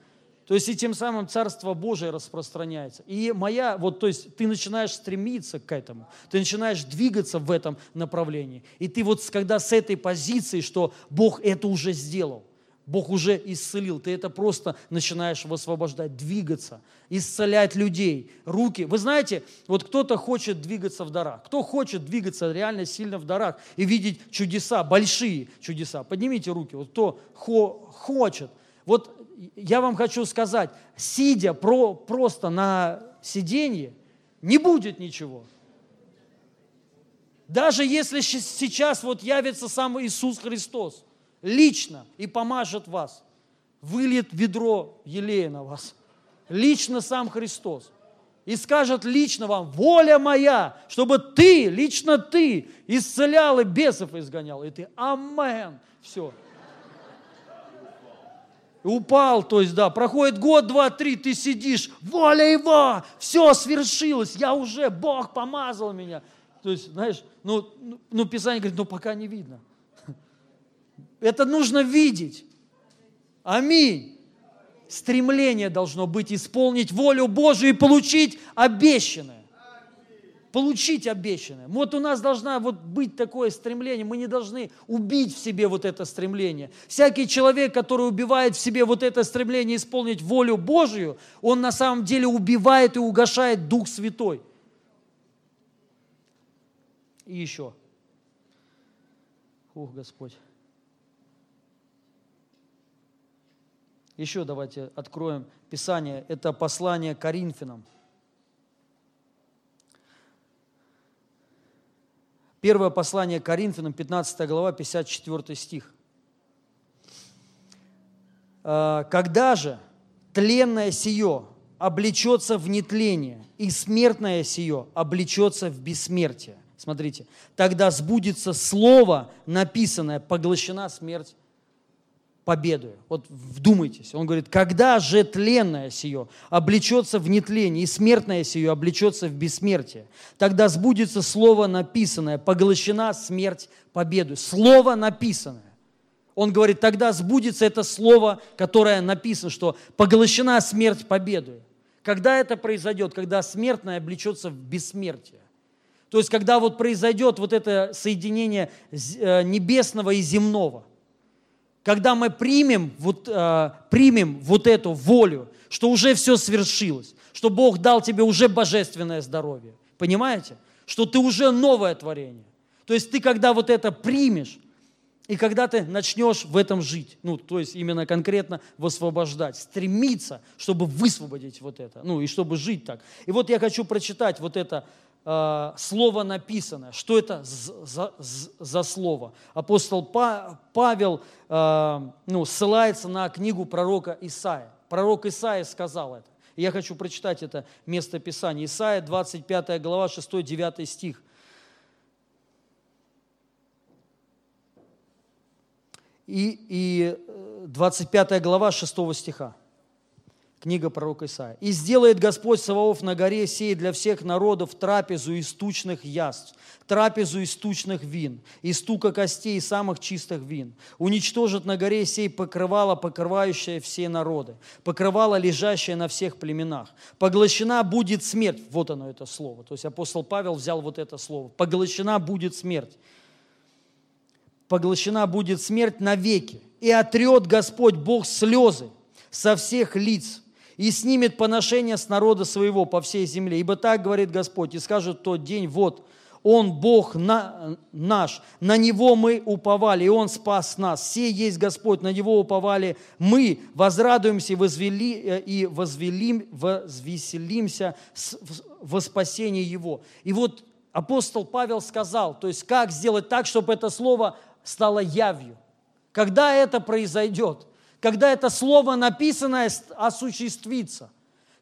То есть и тем самым Царство Божие распространяется. И моя, вот, то есть ты начинаешь стремиться к этому, ты начинаешь двигаться в этом направлении. И ты вот, когда с этой позиции, что Бог это уже сделал, Бог уже исцелил. Ты это просто начинаешь высвобождать, двигаться, исцелять людей, руки. Вы знаете, вот кто-то хочет двигаться в дарах. Кто хочет двигаться реально сильно в дарах и видеть чудеса, большие чудеса? Поднимите руки. Вот кто хо- хочет. Вот я вам хочу сказать, сидя про, просто на сиденье, не будет ничего. Даже если сейчас вот явится сам Иисус Христос, лично и помажет вас, выльет ведро елея на вас, лично сам Христос, и скажет лично вам, воля моя, чтобы ты, лично ты, исцелял и бесов изгонял. И ты, амен, все. Упал, то есть, да, проходит год, два, три, ты сидишь, воля его, все свершилось, я уже, Бог помазал меня. То есть, знаешь, ну, ну, ну Писание говорит, ну пока не видно. Это нужно видеть. Аминь. Стремление должно быть исполнить волю Божию и получить обещанное. Получить обещанное. Вот у нас должна вот быть такое стремление. Мы не должны убить в себе вот это стремление. Всякий человек, который убивает в себе вот это стремление исполнить волю Божию, он на самом деле убивает и угошает Дух Святой. И еще. Ух, Господь. Еще давайте откроем Писание. Это послание Коринфянам. Первое послание Коринфянам, 15 глава, 54 стих. «А, «Когда же тленное сие облечется в нетление, и смертное сие облечется в бессмертие». Смотрите, тогда сбудется слово, написанное, поглощена смерть победою. Вот вдумайтесь. Он говорит, когда же тленное сие облечется в нетление, и смертное сие облечется в бессмертие, тогда сбудется слово написанное, поглощена смерть победу. Слово написанное. Он говорит, тогда сбудется это слово, которое написано, что поглощена смерть победою. Когда это произойдет? Когда смертное облечется в бессмертие. То есть, когда вот произойдет вот это соединение э, небесного и земного – когда мы примем вот, э, примем вот эту волю, что уже все свершилось, что Бог дал тебе уже божественное здоровье. Понимаете? Что ты уже новое творение. То есть ты, когда вот это примешь, и когда ты начнешь в этом жить, ну, то есть именно конкретно высвобождать, стремиться, чтобы высвободить вот это, ну, и чтобы жить так. И вот я хочу прочитать вот это э, слово написанное. Что это за, за, за слово? Апостол па, Павел э, ну, ссылается на книгу пророка Исаия. Пророк Исаия сказал это. Я хочу прочитать это место Писания. Исаия, 25 глава, 6-9 стих. И, и 25 глава 6 стиха. Книга пророка Исаия. «И сделает Господь Саваоф на горе сей для всех народов трапезу из тучных яств, трапезу из тучных вин, из тука костей и самых чистых вин. Уничтожит на горе сей покрывало, покрывающее все народы, покрывало, лежащее на всех племенах. Поглощена будет смерть». Вот оно это слово. То есть апостол Павел взял вот это слово. «Поглощена будет смерть». «Поглощена будет смерть навеки, и отрет Господь Бог слезы со всех лиц, и снимет поношение с народа своего по всей земле. Ибо так говорит Господь, и скажет тот день, вот, Он Бог на, наш, на Него мы уповали, и Он спас нас. Все есть Господь, на Него уповали мы, возрадуемся возвели, э, и возвелим, возвеселимся во спасении Его. И вот апостол Павел сказал, то есть как сделать так, чтобы это слово стало явью. Когда это произойдет? Когда это слово написанное осуществится,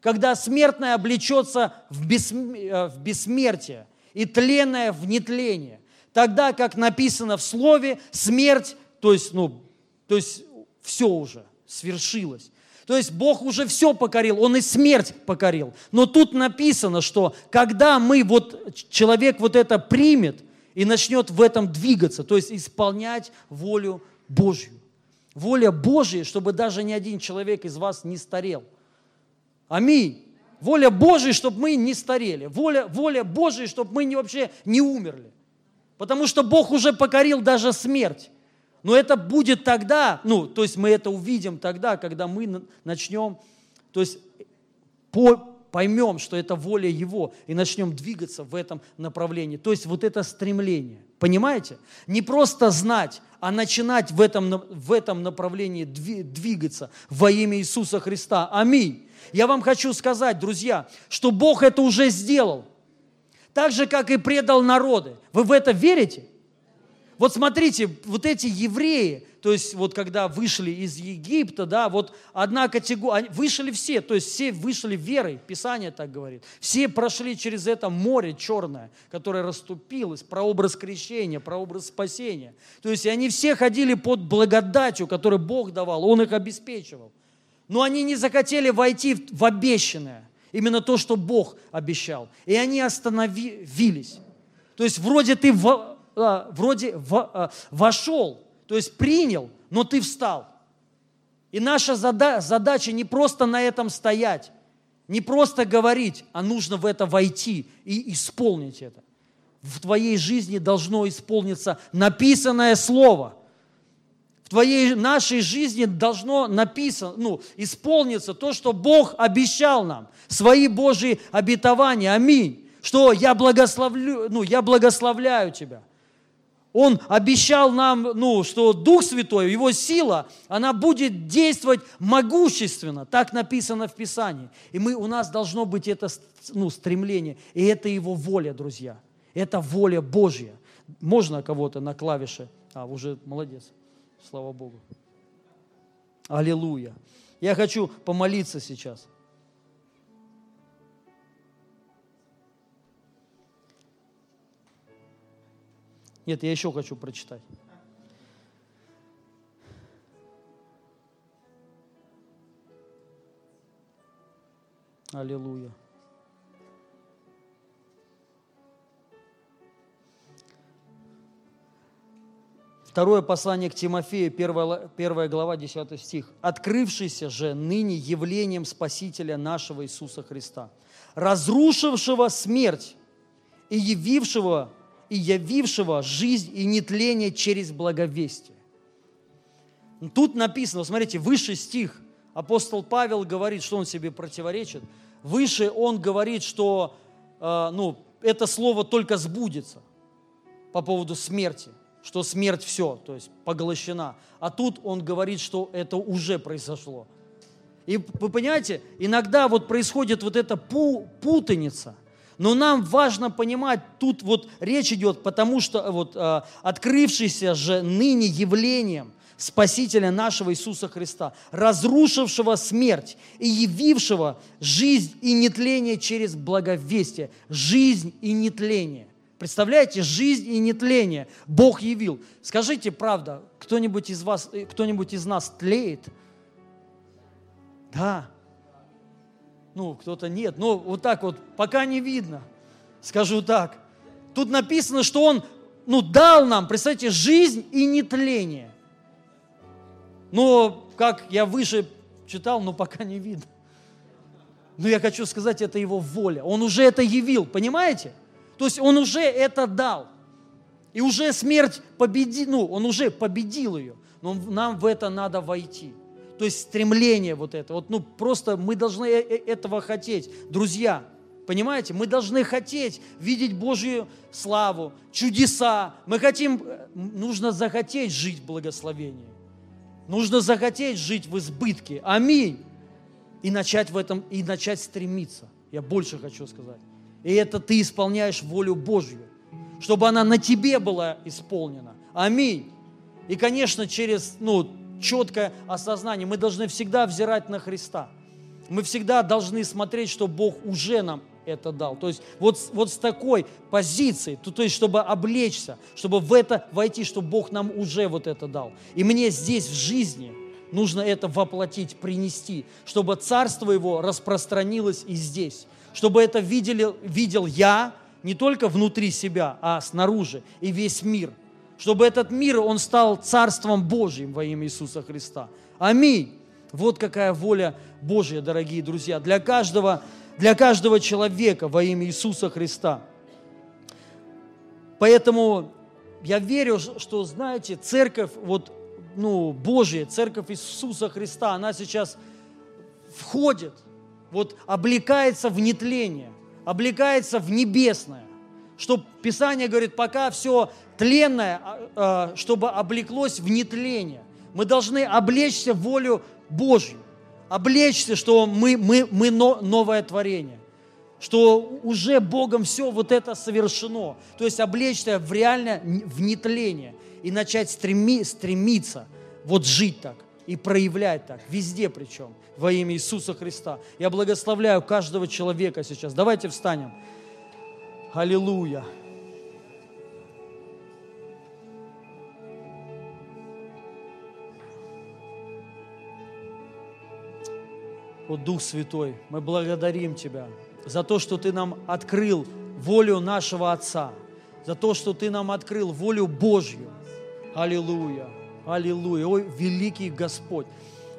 когда смертное облечется в, бессм... Э, в бессмертие и тленное в нетление, тогда как написано в слове смерть, то есть, ну, то есть все уже свершилось. То есть Бог уже все покорил, Он и смерть покорил. Но тут написано, что когда мы, вот человек вот это примет и начнет в этом двигаться, то есть исполнять волю Божью, воля Божья, чтобы даже ни один человек из вас не старел. Аминь. Воля Божья, чтобы мы не старели. Воля, воля Божья, чтобы мы не, вообще не умерли. Потому что Бог уже покорил даже смерть. Но это будет тогда, ну, то есть мы это увидим тогда, когда мы начнем, то есть по, поймем, что это воля Его, и начнем двигаться в этом направлении. То есть вот это стремление. Понимаете? Не просто знать, а начинать в этом, в этом направлении двигаться во имя Иисуса Христа. Аминь. Я вам хочу сказать, друзья, что Бог это уже сделал. Так же, как и предал народы. Вы в это верите? Вот смотрите, вот эти евреи, то есть вот когда вышли из Египта, да, вот одна категория, вышли все, то есть все вышли верой, Писание так говорит. Все прошли через это море черное, которое расступилось, прообраз крещения, прообраз спасения. То есть они все ходили под благодатью, которую Бог давал, Он их обеспечивал. Но они не захотели войти в обещанное, именно то, что Бог обещал. И они остановились. То есть вроде ты а, вроде а, вошел, то есть принял, но ты встал. И наша задача не просто на этом стоять, не просто говорить, а нужно в это войти и исполнить это. В твоей жизни должно исполниться написанное слово. В твоей нашей жизни должно написано, ну, исполниться то, что Бог обещал нам, свои Божьи обетования. Аминь. Что я благословлю, ну, я благословляю тебя. Он обещал нам, ну, что Дух Святой, Его сила, она будет действовать могущественно. Так написано в Писании. И мы, у нас должно быть это ну, стремление. И это Его воля, друзья. Это воля Божья. Можно кого-то на клавише? А, уже молодец. Слава Богу. Аллилуйя. Я хочу помолиться сейчас. Нет, я еще хочу прочитать. Аллилуйя. Второе послание к Тимофею, первая, первая глава, 10 стих. «Открывшийся же ныне явлением Спасителя нашего Иисуса Христа, разрушившего смерть и явившего и явившего жизнь и нетление через благовестие. Тут написано, смотрите, высший стих, апостол Павел говорит, что он себе противоречит. Выше он говорит, что э, ну, это слово только сбудется по поводу смерти, что смерть все, то есть поглощена. А тут он говорит, что это уже произошло. И вы понимаете, иногда вот происходит вот эта путаница – но нам важно понимать, тут вот речь идет, потому что э, вот э, открывшийся же ныне явлением Спасителя нашего Иисуса Христа, разрушившего смерть и явившего жизнь и нетление через благовестие. Жизнь и нетление. Представляете, жизнь и нетление Бог явил. Скажите правда, кто-нибудь из вас, э, кто-нибудь из нас тлеет? Да. Ну, кто-то нет. Но вот так вот, пока не видно. Скажу так. Тут написано, что Он ну, дал нам, представьте, жизнь и нетление. Но, как я выше читал, но пока не видно. Но я хочу сказать, это Его воля. Он уже это явил, понимаете? То есть Он уже это дал. И уже смерть победил, ну, Он уже победил ее. Но нам в это надо войти. То есть стремление вот это. Вот, ну, просто мы должны э, э, этого хотеть. Друзья, Понимаете? Мы должны хотеть видеть Божью славу, чудеса. Мы хотим, э, нужно захотеть жить в благословении. Нужно захотеть жить в избытке. Аминь. И начать в этом, и начать стремиться. Я больше хочу сказать. И это ты исполняешь волю Божью, чтобы она на тебе была исполнена. Аминь. И, конечно, через ну, четкое осознание мы должны всегда взирать на Христа. Мы всегда должны смотреть, что Бог уже нам это дал. То есть вот, вот с такой позиции, то, то есть чтобы облечься, чтобы в это войти, чтобы Бог нам уже вот это дал. И мне здесь в жизни нужно это воплотить, принести, чтобы Царство Его распространилось и здесь, чтобы это видели, видел я не только внутри себя, а снаружи и весь мир. Чтобы этот мир, он стал Царством Божьим во имя Иисуса Христа. Аминь. Вот какая воля Божья, дорогие друзья, для каждого для каждого человека во имя Иисуса Христа. Поэтому я верю, что, знаете, церковь вот, ну, Божья, церковь Иисуса Христа, она сейчас входит, вот облекается в нетление, облекается в небесное. Что Писание говорит, пока все тленное, а, а, чтобы облеклось в нетление. Мы должны облечься в волю Божью облечься, что мы, мы, мы новое творение, что уже Богом все вот это совершено. То есть облечься в реально в нетление и начать стреми, стремиться вот жить так и проявлять так, везде причем, во имя Иисуса Христа. Я благословляю каждого человека сейчас. Давайте встанем. Аллилуйя. О Дух Святой, мы благодарим Тебя за то, что Ты нам открыл волю нашего Отца, за то, что Ты нам открыл волю Божью. Аллилуйя, аллилуйя, ой, великий Господь.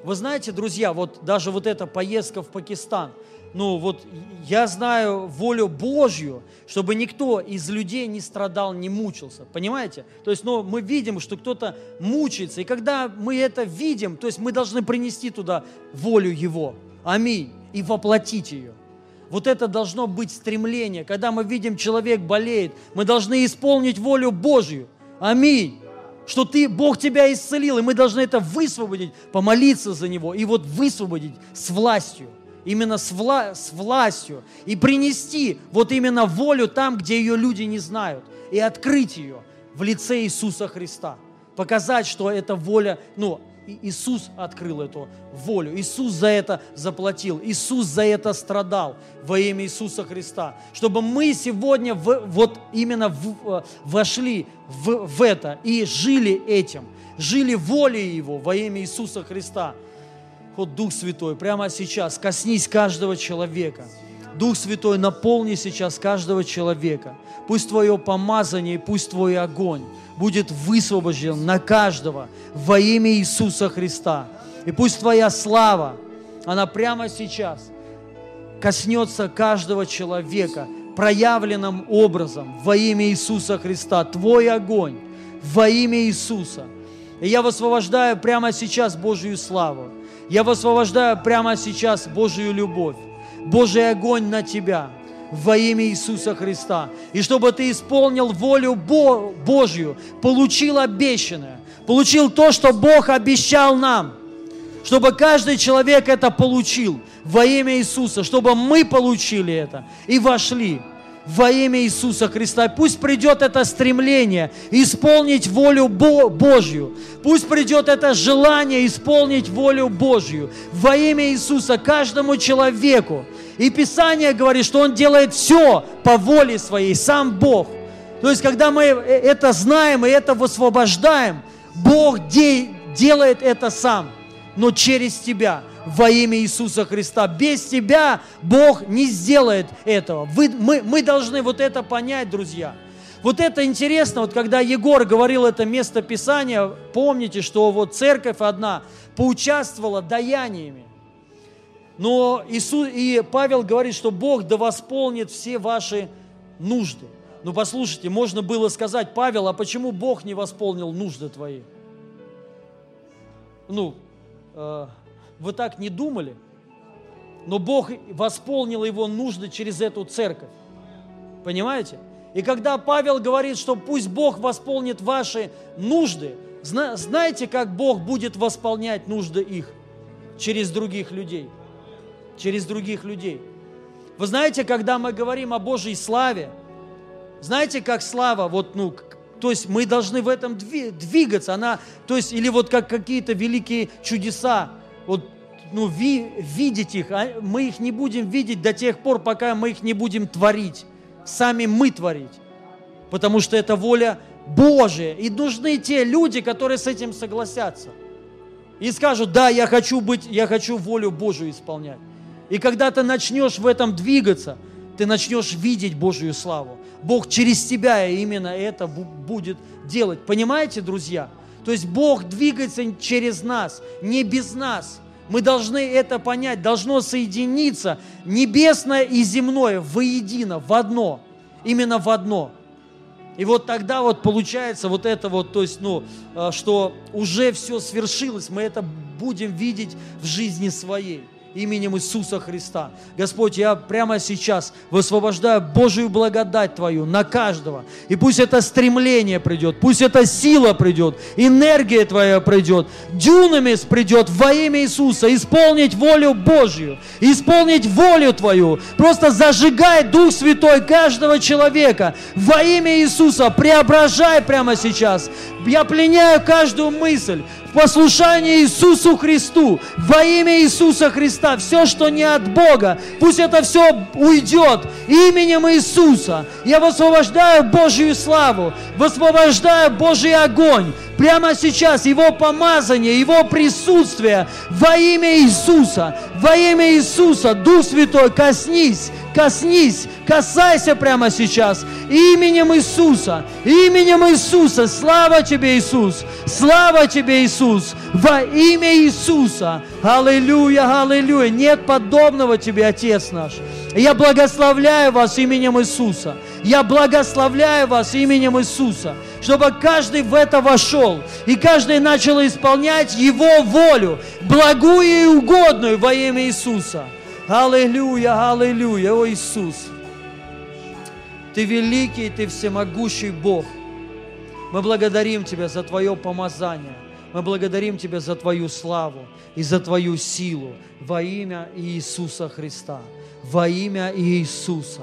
Вы знаете, друзья, вот даже вот эта поездка в Пакистан, ну вот я знаю волю Божью, чтобы никто из людей не страдал, не мучился. Понимаете? То есть, ну, мы видим, что кто-то мучается, и когда мы это видим, то есть мы должны принести туда волю Его. Аминь. И воплотить ее. Вот это должно быть стремление. Когда мы видим, человек болеет, мы должны исполнить волю Божью. Аминь. Что ты, Бог тебя исцелил, и мы должны это высвободить, помолиться за него и вот высвободить с властью. Именно с, вла с властью. И принести вот именно волю там, где ее люди не знают. И открыть ее в лице Иисуса Христа. Показать, что эта воля, ну, Иисус открыл эту волю. Иисус за это заплатил. Иисус за это страдал во имя Иисуса Христа. Чтобы мы сегодня в, вот именно в, э, вошли в, в это и жили этим. Жили волей Его во имя Иисуса Христа. Вот Дух Святой, прямо сейчас коснись каждого человека. Дух Святой, наполни сейчас каждого человека. Пусть Твое помазание, пусть Твой огонь будет высвобожден на каждого во имя Иисуса Христа. И пусть Твоя слава, она прямо сейчас коснется каждого человека проявленным образом во имя Иисуса Христа. Твой огонь во имя Иисуса. И я высвобождаю прямо сейчас Божью славу. Я высвобождаю прямо сейчас Божью любовь. Божий огонь на тебя – во имя Иисуса Христа. И чтобы ты исполнил волю Бо Божью, получил обещанное, получил то, что Бог обещал нам, чтобы каждый человек это получил во имя Иисуса, чтобы мы получили это и вошли во имя Иисуса Христа. Пусть придет это стремление исполнить волю Бо Божью. Пусть придет это желание исполнить волю Божью во имя Иисуса каждому человеку. И Писание говорит, что Он делает все по воле своей, сам Бог. То есть, когда мы это знаем и это высвобождаем, Бог де делает это сам, но через тебя во имя Иисуса Христа. Без тебя Бог не сделает этого. Вы, мы, мы должны вот это понять, друзья. Вот это интересно, вот когда Егор говорил это место Писания, помните, что вот церковь одна поучаствовала даяниями. Но Иисус, и Павел говорит, что Бог да восполнит все ваши нужды. Ну послушайте, можно было сказать, Павел, а почему Бог не восполнил нужды твои? Ну, э, вы так не думали? Но Бог восполнил его нужды через эту церковь. Понимаете? И когда Павел говорит, что пусть Бог восполнит ваши нужды, знаете, как Бог будет восполнять нужды их? Через других людей. Через других людей. Вы знаете, когда мы говорим о Божьей славе, знаете, как слава, вот, ну, то есть мы должны в этом двигаться, она, то есть, или вот как какие-то великие чудеса, вот, ну, ви, видеть их, а мы их не будем видеть до тех пор, пока мы их не будем творить, сами мы творить, потому что это воля Божия, и нужны те люди, которые с этим согласятся, и скажут, да, я хочу быть, я хочу волю Божию исполнять. И когда ты начнешь в этом двигаться, ты начнешь видеть Божью славу. Бог через тебя именно это будет делать. Понимаете, друзья? То есть Бог двигается через нас, не без нас. Мы должны это понять, должно соединиться небесное и земное воедино, в одно, именно в одно. И вот тогда вот получается вот это вот, то есть, ну, э, что уже все свершилось, мы это будем видеть в жизни своей именем Иисуса Христа. Господь, я прямо сейчас высвобождаю Божию благодать Твою на каждого. И пусть это стремление придет, пусть эта сила придет, энергия Твоя придет, дюнамис придет во имя Иисуса, исполнить волю Божью, исполнить волю Твою. Просто зажигай Дух Святой каждого человека во имя Иисуса, преображай прямо сейчас. Я пленяю каждую мысль, в послушании Иисусу Христу, во имя Иисуса Христа, все, что не от Бога, пусть это все уйдет именем Иисуса. Я высвобождаю Божью славу, высвобождаю Божий огонь, прямо сейчас Его помазание, Его присутствие во имя Иисуса, во имя Иисуса, Дух Святой, коснись, коснись, касайся прямо сейчас именем Иисуса, именем Иисуса. Слава тебе, Иисус! Слава тебе, Иисус! Во имя Иисуса! Аллилуйя, аллилуйя! Нет подобного тебе, Отец наш. Я благословляю вас именем Иисуса. Я благословляю вас именем Иисуса, чтобы каждый в это вошел, и каждый начал исполнять Его волю, благую и угодную во имя Иисуса. Аллилуйя, аллилуйя, о Иисус. Ты великий, Ты всемогущий Бог. Мы благодарим Тебя за Твое помазание. Мы благодарим Тебя за Твою славу и за Твою силу во имя Иисуса Христа. Во имя Иисуса.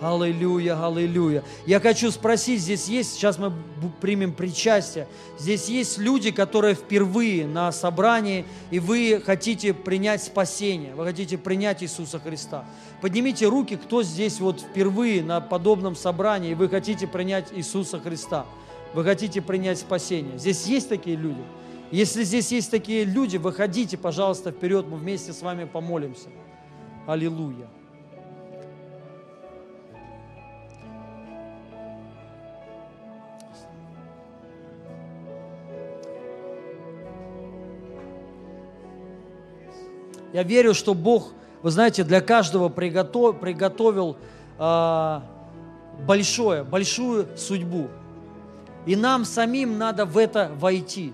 Аллилуйя, аллилуйя. Я хочу спросить, здесь есть, сейчас мы примем причастие, здесь есть люди, которые впервые на собрании, и вы хотите принять спасение, вы хотите принять Иисуса Христа. Поднимите руки, кто здесь вот впервые на подобном собрании, и вы хотите принять Иисуса Христа, вы хотите принять спасение. Здесь есть такие люди? Если здесь есть такие люди, выходите, пожалуйста, вперед, мы вместе с вами помолимся. Аллилуйя. Я верю, что Бог, вы знаете, для каждого приготов, приготовил э, большое, большую судьбу. И нам самим надо в это войти.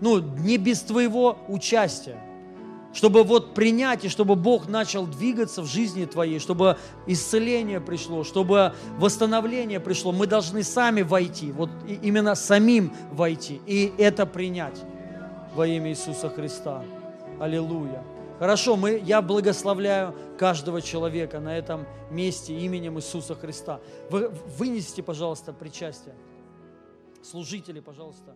Ну, не без твоего участия. Чтобы вот принять, и чтобы Бог начал двигаться в жизни твоей, чтобы исцеление пришло, чтобы восстановление пришло, мы должны сами войти, вот именно самим войти и это принять во имя Иисуса Христа. Аллилуйя. Хорошо, мы, я благословляю каждого человека на этом месте именем Иисуса Христа. Вы, вынесите, пожалуйста, причастие. Служители, пожалуйста.